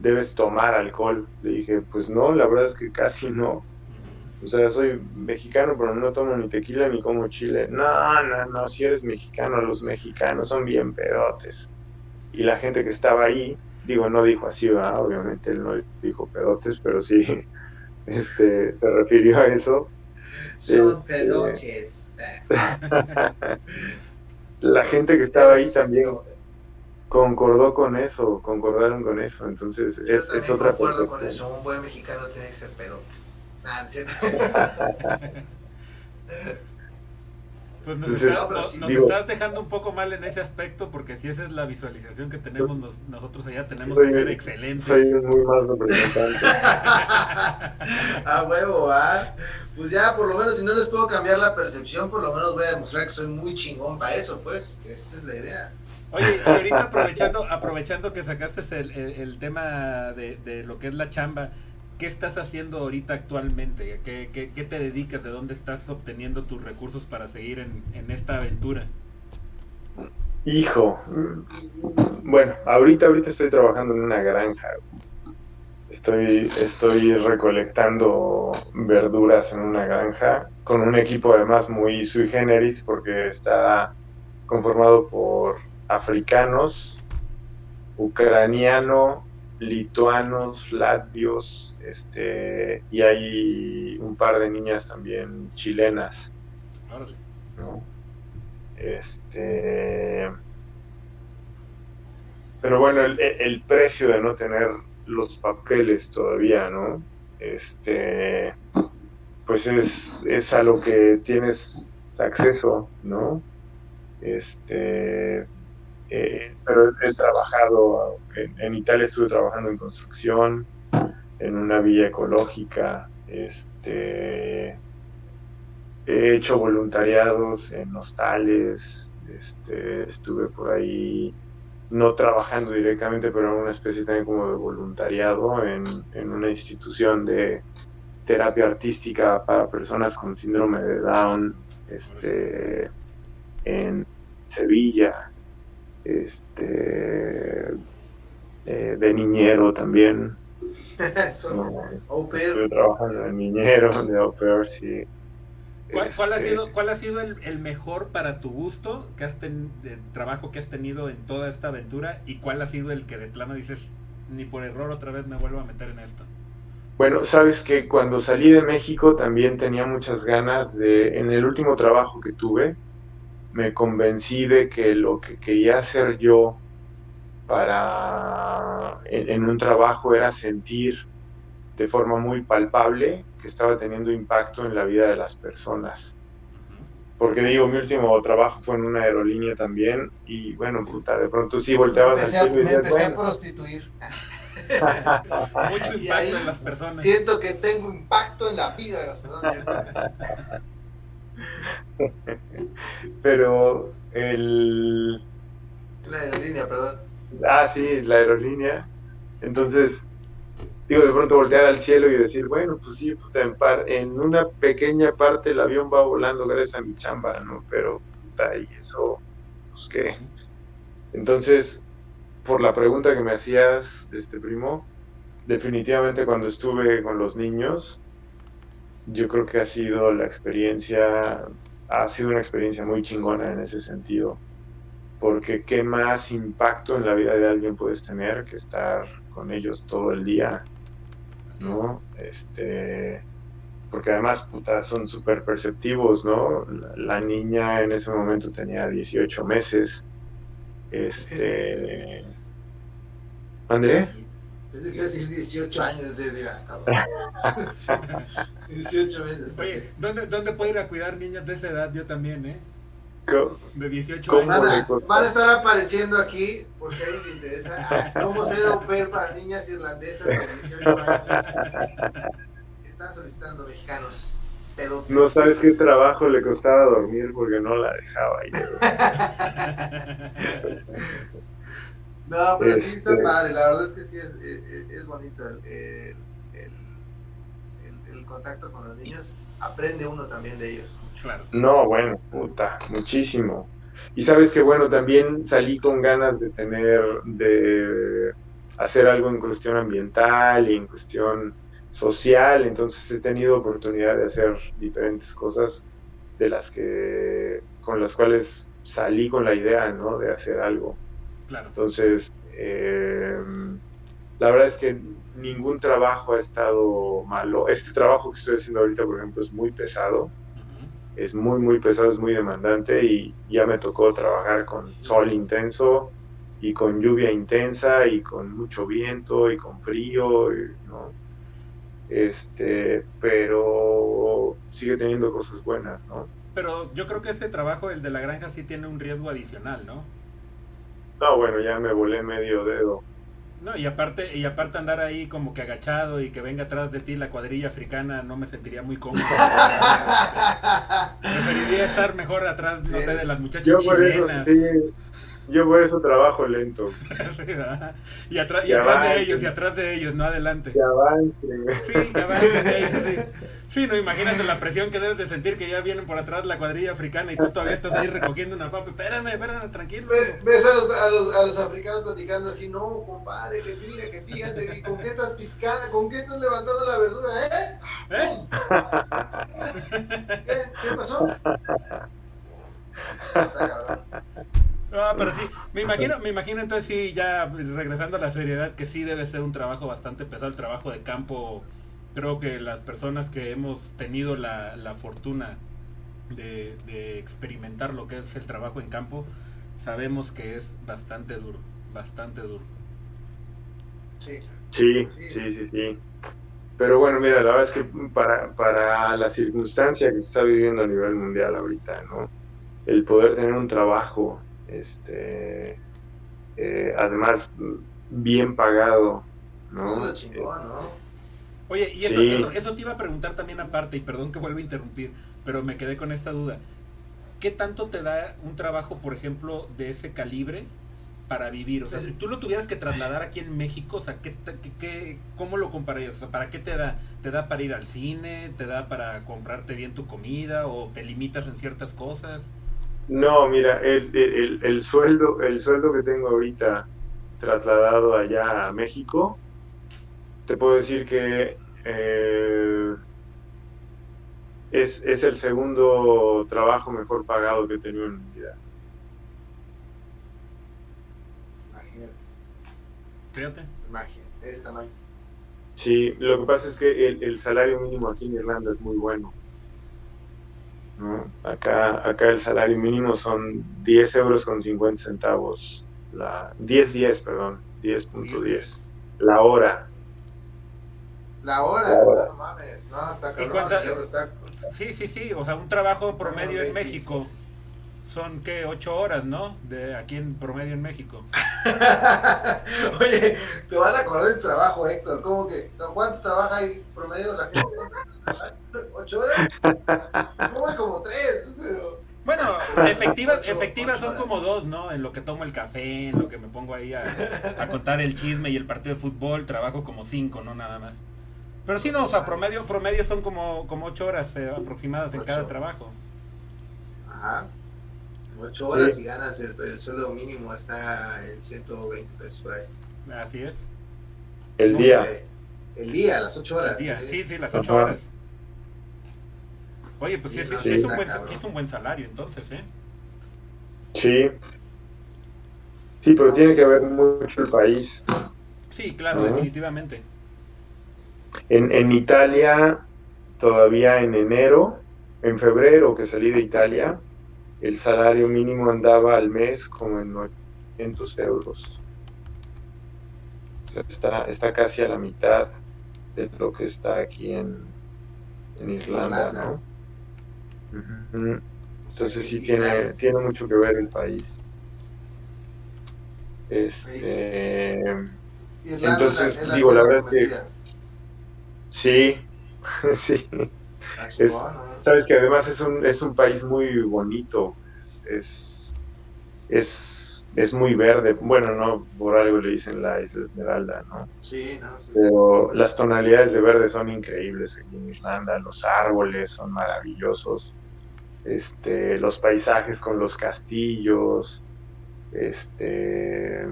debes tomar alcohol. Le dije, pues no, la verdad es que casi no. O sea, soy mexicano, pero no tomo ni tequila ni como chile. No, no, no, si eres mexicano, los mexicanos son bien pedotes. Y la gente que estaba ahí digo, no dijo así, obviamente él no dijo pedotes, pero sí este, se refirió a eso. Son este, pedoches. la gente que estaba ahí también concordó con eso, concordaron con eso, entonces es, es otra concuerdo con eso, un buen mexicano tiene que ser pedote. Pues nos, estás dejando un poco mal en ese aspecto, porque si esa es la visualización que tenemos nosotros allá, tenemos que ser excelentes. Soy muy mal representante. a huevo, ¿ah? Pues ya, por lo menos, si no les puedo cambiar la percepción, por lo menos voy a demostrar que soy muy chingón para eso, pues. Esa es la idea. Oye, y ahorita aprovechando, aprovechando que sacaste el, el, tema de, de lo que es la chamba, ¿qué estás haciendo ahorita actualmente? ¿Qué, qué, te dedicas? ¿De dónde estás obteniendo tus recursos para seguir en, esta aventura? Hijo, bueno, ahorita, ahorita estoy trabajando en una granja. Estoy, estoy recolectando verduras en una granja con un equipo además muy sui generis porque está conformado por africanos, ucraniano, lituanos, latvios, este, y hay un par de niñas también chilenas. Este, pero bueno, el, precio de no tener los papeles todavía, ¿no? Este, pues es, es a lo que tienes acceso, ¿no? Este, eh, pero he, trabajado, en, Italia estuve trabajando en construcción, en una villa ecológica, este, he hecho voluntariados en hostales, este, estuve por ahí no trabajando directamente, pero en una especie también como de voluntariado en, en una institución de terapia artística para personas con síndrome de Down, este, en Sevilla, este eh, de niñero también. Estoy trabajando de niñero, de au pair, sí. ¿Cuál, ha este, sido, ¿Cuál ha sido el, mejor para tu gusto que has ten, trabajo que has tenido en toda esta aventura y cuál ha sido el que de plano dices ni por error otra vez me vuelvo a meter en esto? Bueno, sabes que cuando salí de México también tenía muchas ganas de, en el último trabajo que tuve, me convencí de que lo que quería hacer yo para en, un trabajo era sentir de forma muy palpable que estaba teniendo impacto en la vida de las personas. Porque digo, mi último trabajo fue en una aerolínea también y bueno, puta, de pronto sí volteabas al cielo y Me empecé a prostituir. Mucho impacto en las personas. Siento que tengo impacto en la vida de las personas. Pero el... La aerolínea, perdón. Ah, sí, la aerolínea. Entonces, digo, de pronto voltear al cielo y decir, bueno, pues sí, en, en una pequeña parte el avión va volando gracias a mi chamba, ¿no? Pero, puta, y eso, pues qué. Entonces, por la pregunta que me hacías, este primo, definitivamente cuando estuve con los niños, yo creo que ha sido la experiencia, ha sido una experiencia muy chingona en ese sentido, porque qué más impacto en la vida de alguien puedes tener que estar con ellos todo el día, ¿no? Este, porque además, puta, son súper perceptivos, ¿no? La, niña en ese momento tenía 18 meses, este... ¿André? Pensé que iba a decir 18 años de decir, ah, cabrón. 18 meses. Oye, ¿dónde, ¿dónde puedo ir a cuidar niños de esa edad? Yo también, ¿eh? De 18 años. Van a, van a, estar apareciendo aquí, por si alguien se interesa, cómo ser au pair para niñas irlandesas de 18 años. Están solicitando mexicanos. Pedotes. No sabes qué trabajo le costaba dormir porque no la dejaba ahí. No, pero sí está este, padre, la verdad es que sí es, es, bonito el, el, el, contacto con los niños, aprende uno también de ellos. Claro. No, bueno, puta, muchísimo. Y sabes que bueno, también salí con ganas de tener, de hacer algo en cuestión ambiental y en cuestión social, entonces he tenido oportunidad de hacer diferentes cosas de las que, con las cuales salí con la idea, ¿no? De hacer algo. Entonces, eh, la verdad es que ningún trabajo ha estado malo. Este trabajo que estoy haciendo ahorita, por ejemplo, es muy pesado. Es muy, muy pesado, es muy demandante y ya me tocó trabajar con sol intenso y con lluvia intensa y con mucho viento y con frío, ¿no? Este, pero sigue teniendo cosas buenas, ¿no? pero yo creo que ese trabajo, el de la granja, sí tiene un riesgo adicional, ¿no? No, bueno, ya me volé medio dedo. No, y aparte, y aparte andar ahí como que agachado y que venga atrás de ti la cuadrilla africana, no me sentiría muy cómodo. Preferiría estar mejor atrás, no sé, de las muchachas chilenas. Yo por eso trabajo lento. y, atrás, y atrás de ellos, y atrás de ellos, no adelante. Que avancen. Sí, que avancen ellos, sí. Sí, no, imagínate la presión que debes de sentir que ya vienen por atrás la cuadrilla africana y tú todavía estás ahí recogiendo una papa. Espérame, espérame, tranquilo. Ves a los, a los, a los africanos platicando así, no, compadre, que mira, que fíjate, ¿con qué estás piscando? ¿Con qué estás levantando la verdura, eh? ¿Eh? ¿Qué? ¿Qué pasó? Está cabrón. Ah, pero sí, me imagino, me imagino entonces sí, ya regresando a la seriedad, que sí debe ser un trabajo bastante pesado, el trabajo de campo. Creo que las personas que hemos tenido la, la fortuna de, experimentar lo que es el trabajo en campo, sabemos que es bastante duro, bastante duro. Sí, sí, sí, sí. Pero bueno, mira, la verdad es que para, para la circunstancia que se está viviendo a nivel mundial ahorita, ¿no? El poder tener un trabajo este, eh, además bien pagado, ¿no? Oye, y eso, eso, te iba a preguntar también aparte, y perdón que vuelva a interrumpir, pero me quedé con esta duda. ¿Qué tanto te da un trabajo, por ejemplo, de ese calibre para vivir? O sea, si tú lo tuvieras que trasladar aquí en México, o sea, ¿qué, qué, cómo lo compararías? O sea, ¿para qué te da? ¿Te da para ir al cine? ¿Te da para comprarte bien tu comida? ¿O te limitas en ciertas cosas? No, mira, el, el, sueldo, el sueldo que tengo ahorita trasladado allá a México, te puedo decir que eh, es, es, el segundo trabajo mejor pagado que he tenido en mi vida. Imagínate. Fíjate. Imagínate, es tamaño. Sí, lo que pasa es que el, el salario mínimo aquí en Irlanda es muy bueno. Acá, acá el salario mínimo son 10 euros con 50 centavos, la 10, 10, perdón, 10.10, la hora. La hora, no mames, no, está cabrón, está... Sí, sí, sí, o sea, un trabajo promedio en México son que ocho horas, ¿no? De aquí en promedio en México. Oye, te van a acordar del trabajo, Héctor. ¿Cómo que? ¿Cuánto trabaja ahí promedio la gente? ¿Ocho horas? ¿Cómo es como tres? Pero... Bueno, efectivas, efectivas son como dos, ¿no? En lo que tomo el café, en lo que me pongo ahí a, contar el chisme y el partido de fútbol, trabajo como cinco, ¿no? Nada más. Pero sí, no, o sea, promedio, promedio son como, como ocho horas eh, aproximadas en cada trabajo. Ajá. 8 horas y ganas el, sueldo mínimo está en 120 pesos por ahí. Así es. El día. el día, las 8 horas. ¿sí? sí, las 8 horas. Oye, pues sí, es, un buen, es un buen salario entonces, ¿eh? Sí. Sí, pero tiene que ver mucho el país. Sí, claro, definitivamente. En, en Italia, todavía en enero, en febrero que salí de Italia, el salario mínimo andaba al mes como en 900 euros. Está, está casi a la mitad de lo que está aquí en, en Irlanda, ¿no? Entonces sí tiene, tiene mucho que ver el país. Este, entonces, digo, la verdad es que sí, sí. Es, Sabes que además es un, es un país muy bonito, es, es, es, muy verde. Bueno, no, por algo le dicen la isla Esmeralda, ¿no? Sí, no, Pero las tonalidades de verde son increíbles aquí en Irlanda, los árboles son maravillosos, este, los paisajes con los castillos, este,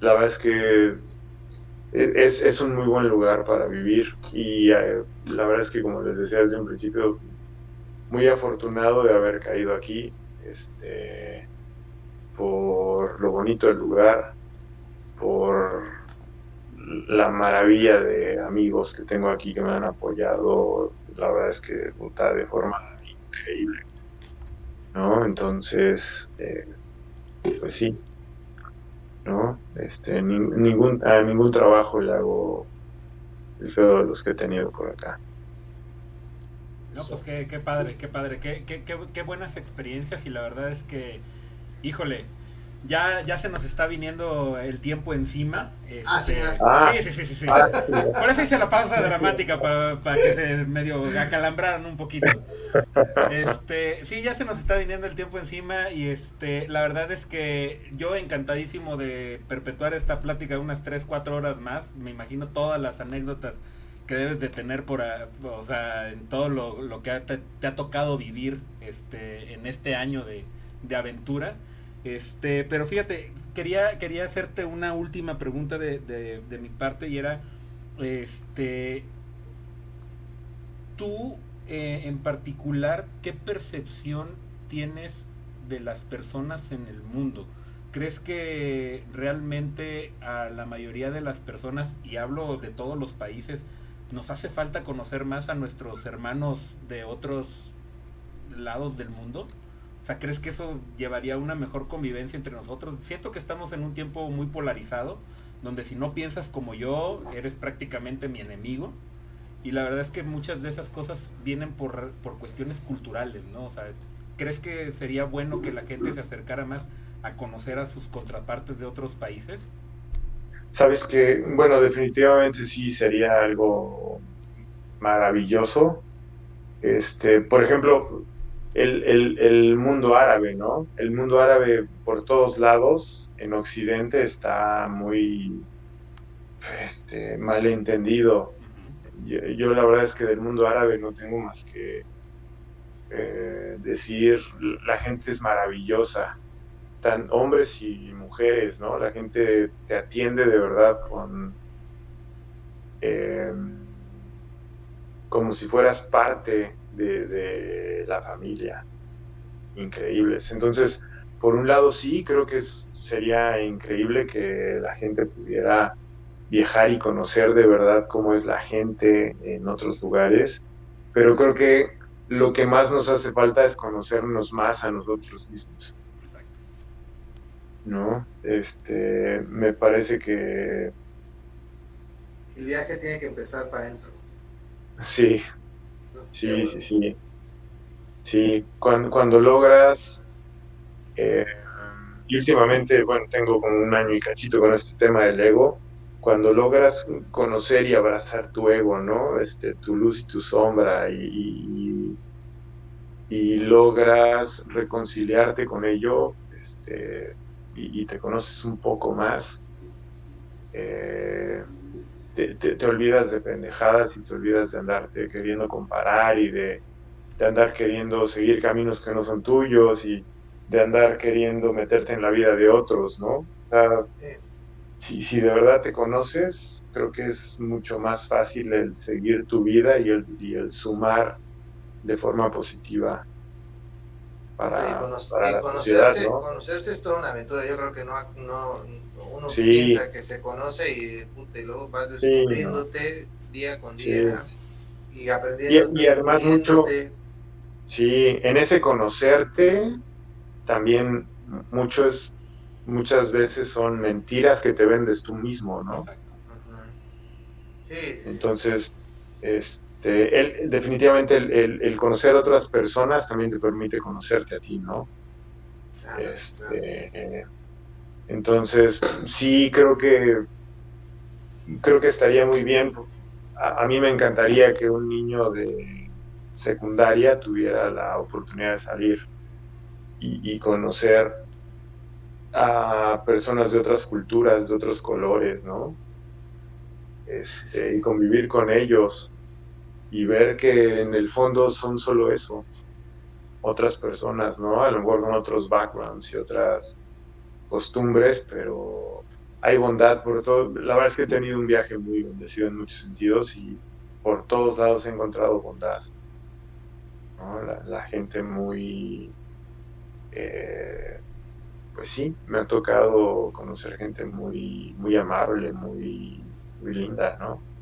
la verdad es que es, es, un muy buen lugar para vivir y eh, la verdad es que como les decía desde un principio, muy afortunado de haber caído aquí, este, por lo bonito del lugar, por la maravilla de amigos que tengo aquí que me han apoyado, la verdad es que puta, de forma increíble, ¿no? Entonces, eh, pues sí, ¿no? Este, ningún, a ningún trabajo le hago de los que he tenido por acá. No, pues qué, qué padre, qué padre, qué, qué, qué buenas experiencias y la verdad es que, híjole, ya, ya se nos está viniendo el tiempo encima. Ah, Este, Ah. sí, sí, sí, sí, sí. Ah, sí. Por eso hice la pausa dramática para, para que se medio acalambraran un poquito. Este, sí, ya se nos está viniendo el tiempo encima y este, la verdad es que yo encantadísimo de perpetuar esta plática unas 3, 4 horas más. Me imagino todas las anécdotas que debes de tener por, o sea, en todo lo, lo que te, te ha tocado vivir este, en este año de, de aventura. Este, pero fíjate, quería, quería hacerte una última pregunta de, de, mi parte y era, este, tú eh, en particular, ¿qué percepción tienes de las personas en el mundo? ¿Crees que realmente a la mayoría de las personas, y hablo de todos los países, nos hace falta conocer más a nuestros hermanos de otros lados del mundo? O sea, ¿crees que eso llevaría a una mejor convivencia entre nosotros? Siento que estamos en un tiempo muy polarizado, donde si no piensas como yo, eres prácticamente mi enemigo. Y la verdad es que muchas de esas cosas vienen por, por cuestiones culturales, ¿no? O sea, ¿crees que sería bueno que la gente se acercara más a conocer a sus contrapartes de otros países? Sabes que, bueno, definitivamente sí sería algo maravilloso. Este, por ejemplo, el, el- el mundo árabe, ¿no? El mundo árabe por todos lados en Occidente está muy este, malentendido. Yo, yo la verdad es que del mundo árabe no tengo más que eh, decir, la gente es maravillosa, tan hombres y mujeres, ¿no? La gente te atiende de verdad con eh, como si fueras parte de, de la familia. Increíbles. Entonces, por un lado sí, creo que sería increíble que la gente pudiera viajar y conocer de verdad cómo es la gente en otros lugares, pero creo que lo que más nos hace falta es conocernos más a nosotros mismos. Exacto. ¿no? Este, me parece que El viaje tiene que empezar para adentro. sí, sí, sí, sí. Sí, cuando, cuando logras, eh, y últimamente, bueno, tengo como un año y cachito con este tema del ego, cuando logras conocer y abrazar tu ego, ¿no? Este, tu luz y tu sombra, y, y- y logras reconciliarte con ello, este, y, y te conoces un poco más, eh, te, olvidas de pendejadas y te olvidas de andarte queriendo comparar y de, de andar queriendo seguir caminos que no son tuyos y de andar queriendo meterte en la vida de otros, ¿no? O sea, si, si de verdad te conoces, creo que es mucho más fácil el seguir tu vida y el, y el sumar de forma positiva para, y cono- para y la sociedad, conocerse, ¿no? conocerse es toda una aventura. Yo creo que no, no uno Sí. piensa que se conoce y, puta, y luego vas Sí, descubriéndote día con Sí. día y aprendiendo. Y- y además mucho- Sí, en ese conocerte también mucho es- muchas veces son mentiras que te vendes tú mismo, ¿no? Exacto. Sí, sí, Entonces, este, el- definitivamente el, el- el conocer a otras personas también te permite conocerte a ti, ¿no? Este, entonces, sí, creo que creo que estaría muy bien. A, a mí me encantaría que un niño de secundaria tuviera la oportunidad de salir y, y conocer a personas de otras culturas, de otros colores, ¿no? Este, y convivir con ellos y ver que en el fondo son solo eso, otras personas, ¿no? A lo mejor con otros backgrounds y otras costumbres, pero hay bondad por todo. La verdad es que he tenido un viaje muy bendecido en muchos sentidos y por todos lados he encontrado bondad. ¿no? La, gente muy... eh, pues sí, me ha tocado conocer gente muy, muy amable, muy, muy linda, ¿no?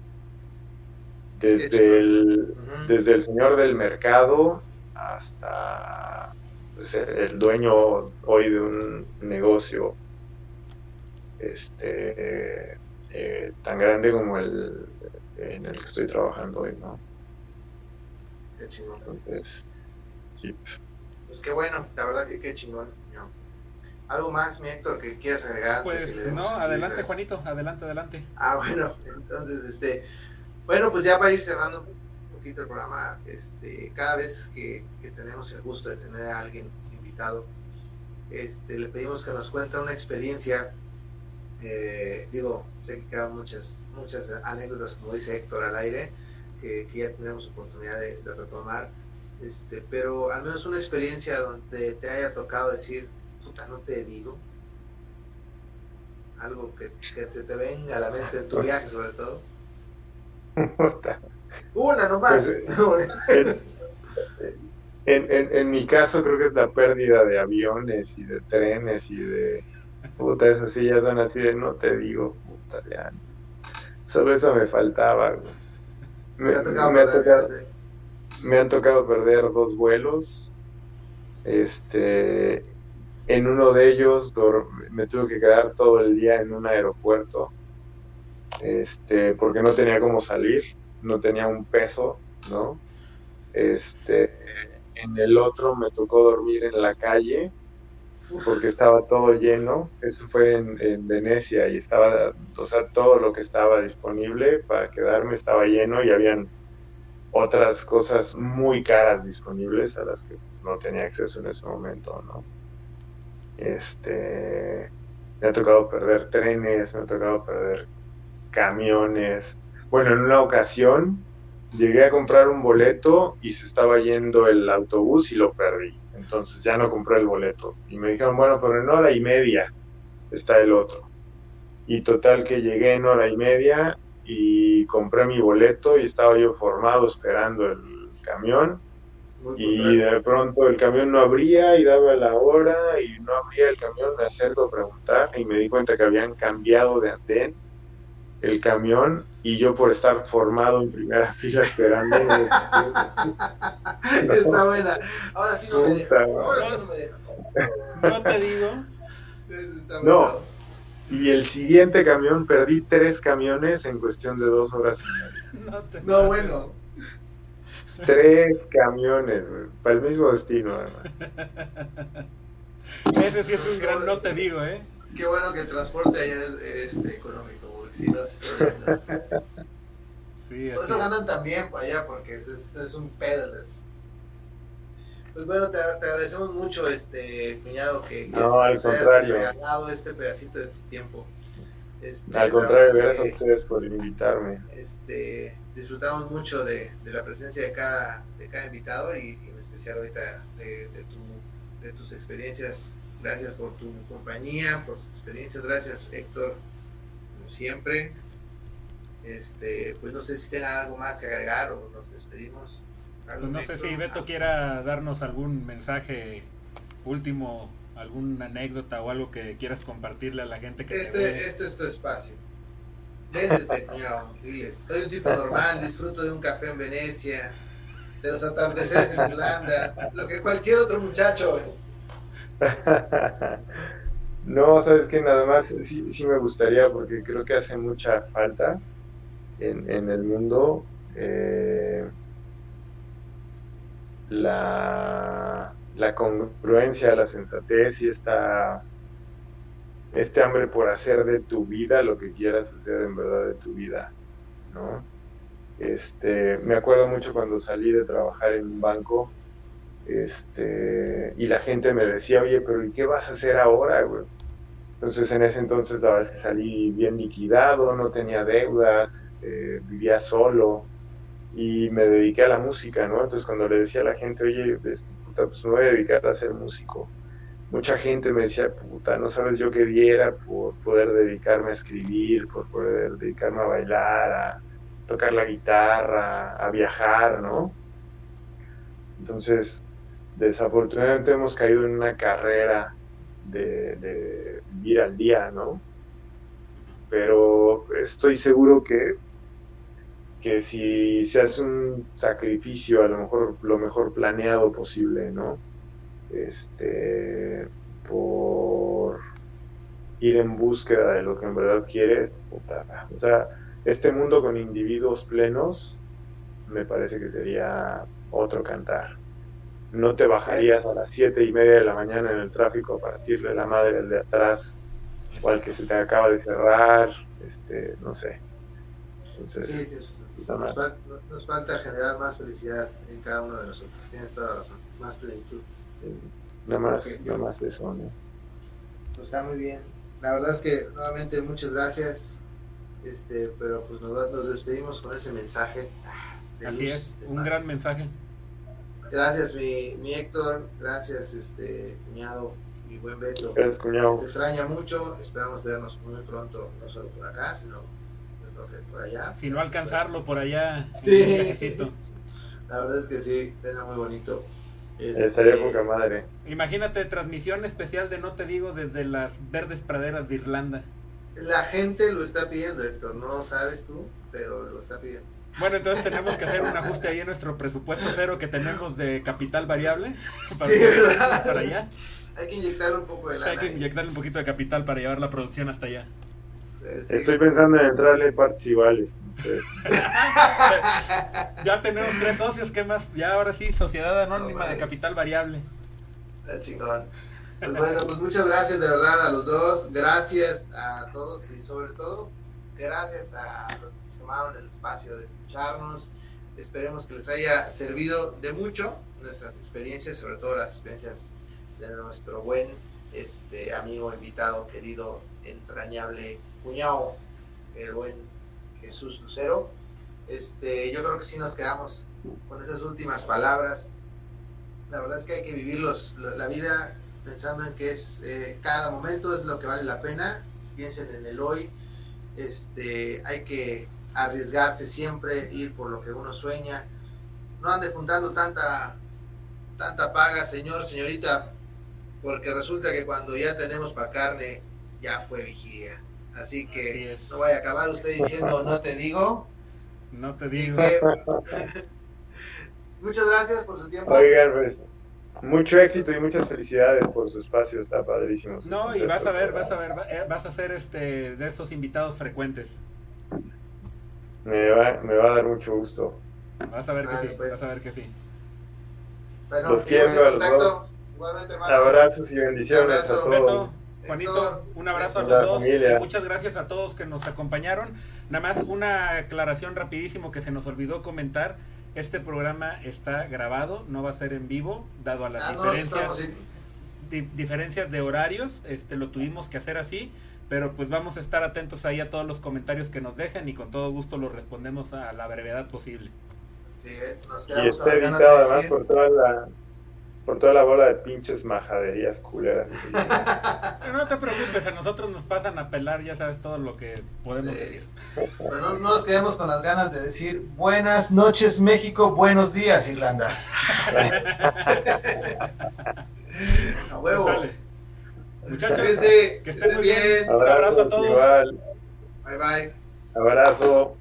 Desde el, desde el señor del mercado hasta pues, el dueño hoy de un negocio este eh, tan grande como el en el que estoy trabajando hoy, ¿no? Qué chingón. Entonces, sí. Pues qué bueno, la verdad que qué chingón. ¿Algo más, mi Héctor, que quieras agregar? Pues no, adelante, Juanito, adelante, adelante. Ah, bueno, entonces, este, bueno, pues ya para ir cerrando un poquito el programa, este, cada vez que, tenemos el gusto de tener a alguien invitado, este, le pedimos que nos cuente una experiencia. Eh, digo, sé que quedan muchas, muchas anécdotas, como dice Héctor, al aire, que, ya tenemos oportunidad de, de retomar, este, pero al menos una experiencia donde te haya tocado decir, puta, no te digo. Algo que, te, venga a la mente en tu viaje, sobre todo. Una nomás. Pues, en, en, en, mi caso creo que es la pérdida de aviones y de trenes y de... Puta, esas ya son así de no te digo, puta, ya. Solo eso me faltaba. Me, me, me han tocado perder dos vuelos. Este, en uno de ellos me tuve que quedar todo el día en un aeropuerto, este, porque no tenía cómo salir, no tenía un peso, ¿no? Este, en el otro me tocó dormir en la calle, porque estaba todo lleno, eso fue en, en, Venecia y estaba, o sea, todo lo que estaba disponible para quedarme estaba lleno y habían otras cosas muy caras disponibles a las que no tenía acceso en ese momento, ¿no? Este, me ha tocado perder trenes, me ha tocado perder camiones. Bueno, en una ocasión llegué a comprar un boleto y se estaba yendo el autobús y lo perdí. Entonces ya no compré el boleto. Y me dijeron, bueno, pero en hora y media está el otro. Y total que llegué en hora y media y compré mi boleto y estaba yo formado esperando el camión y de pronto el camión no abría y daba la hora y no abría el camión, me acerco a preguntar y me di cuenta que habían cambiado de andén el camión y yo por estar formado en primera fila esperando. Está buena. Ahora sí no me deja. Ahora sí no me deja. No te digo. no. Y el siguiente camión, perdí tres camiones en cuestión de dos horas. No, no bueno. Tres camiones, para el mismo destino, además. Ese sí es un gran no te digo, ¿eh? Qué bueno que el transporte allá es este, económico, porque si no, sí, Por eso ganan también para allá, porque es, es, un peddler. Pues bueno, te, te, agradecemos mucho, este cuñado, que, que, no, al contrario. regalado este pedacito de tu tiempo. Este, al contrario, gracias a ustedes por invitarme. Este, disfrutamos mucho de, la presencia de cada, de cada invitado y, en especial ahorita de, tu, de tus experiencias. Gracias por tu compañía, por tus experiencias. Gracias, Héctor, siempre. Este, pues no sé si tengan algo más que agregar o nos despedimos. Pues no sé si Beto quiera darnos algún mensaje último, alguna anécdota o algo que quieras compartirle a la gente que este, este es tu espacio. Véndete, cuñado, Soy un tipo normal, disfruto de un café en Venecia, de los atardeceres en Irlanda, lo que cualquier otro muchacho. No, sabes que nada más sí, sí, me gustaría porque creo que hace mucha falta en, en el mundo eh, la, la congruencia, la sensatez y esta este hambre por hacer de tu vida lo que quieras hacer en verdad de tu vida, ¿no? Este, me acuerdo mucho cuando salí de trabajar en un banco, este, y la gente me decía, oye, pero ¿y qué vas a hacer ahora, güey? Entonces en ese entonces la verdad es que salí bien liquidado, no tenía deudas, este, vivía solo y me dediqué a la música, ¿no? Entonces cuando le decía a la gente, oye, este, puta, pues me voy a dedicar a ser músico, mucha gente me decía, puta, no sabes yo qué diera por poder dedicarme a escribir, por poder dedicarme a bailar, a tocar la guitarra, a viajar, ¿no? Entonces, desafortunadamente hemos caído en una carrera de, de vivir al día, ¿no? Pero estoy seguro que, que si se hace un sacrificio, a lo mejor lo mejor planeado posible, ¿no? este, por ir en búsqueda de lo que en verdad quieres, O sea, este mundo con individuos plenos me parece que sería otro cantar. No te bajarías a las siete y media de la mañana en el tráfico a partirle la madre del de atrás o al que se te acaba de cerrar, este, no sé. Entonces, nos, falta generar más felicidad en cada uno de nosotros. Tienes toda la razón, más plenitud. nada más, nada más eso, ¿no? Pues está muy bien. La verdad es que nuevamente muchas gracias. Este, pero pues nos, nos despedimos con ese mensaje. Así es, un gran mensaje. Gracias, mi, mi Héctor. Gracias, este cuñado, mi buen Beto. Gracias, cuñado. Te extraña mucho. Esperamos vernos muy pronto, no solo por acá, sino por allá. Si no alcanzarlo por allá, sí. La verdad es que sí, será muy bonito. Este... Estaría poca madre. Imagínate, transmisión especial de No Te Digo desde las verdes praderas de Irlanda. La gente lo está pidiendo, Héctor. No sabes tú, pero lo está pidiendo. Bueno, entonces tenemos que hacer un ajuste ahí en nuestro presupuesto cero que tenemos de capital variable. Para, sí, ¿verdad? para allá. Hay que inyectarle un poco de lana. Hay que inyectarle un poquito de capital para llevar la producción hasta allá. Estoy pensando en entrarle partes iguales. ya tenemos tres socios, ¿qué más? Ya ahora sí, Sociedad Anónima de Capital Variable. Está chingón. Pues bueno, pues muchas gracias de verdad a los dos. Gracias a todos y sobre todo, gracias a los tomaron el espacio de escucharnos. Esperemos que les haya servido de mucho nuestras experiencias, sobre todo las experiencias de nuestro buen este amigo, invitado, querido, entrañable cuñado, el buen Jesús Lucero. Este, yo creo que sí nos quedamos con esas últimas palabras. La verdad es que hay que vivir la vida pensando en que es eh, cada momento es lo que vale la pena. Piensen en el hoy. Este, hay que arriesgarse siempre, ir por lo que uno sueña. No ande juntando tanta, tanta paga, señor, señorita, porque resulta que cuando ya tenemos para carne, ya fue vigilia. Así que no vaya a acabar usted diciendo no te digo. No te digo. muchas gracias por su tiempo. Oigan, pues, mucho éxito y muchas felicidades por su espacio, está padrísimo. No, y vas a ver, vas a ver, eh, vas a ser este de esos invitados frecuentes. Me va, me va a dar mucho gusto. Vas a ver que sí, pues. vas a ver que sí. Bueno, los quiero a los dos. Igualmente, Abrazos y bendiciones a todos. Juanito, un abrazo a los dos. Y muchas gracias a todos que nos acompañaron. Nada más una aclaración rapidísimo que se nos olvidó comentar. Este programa está grabado, no va a ser en vivo, dado a las ah, diferencias, diferencias de horarios. Este, lo tuvimos que hacer así, pero pues vamos a estar atentos ahí a todos los comentarios que nos dejen y con todo gusto los respondemos a la brevedad posible. Sí, es, nos y está editado además por toda la por toda la bola de pinches majaderías culeras. no te preocupes, a nosotros nos pasan a pelar, ya sabes todo lo que podemos decir. Pero no, nos quedemos con las ganas de decir buenas noches México, buenos días Irlanda. a huevo. Pues Muchachos, que estén muy bien. Un abrazo a todos. Igual. Bye bye. Abrazo.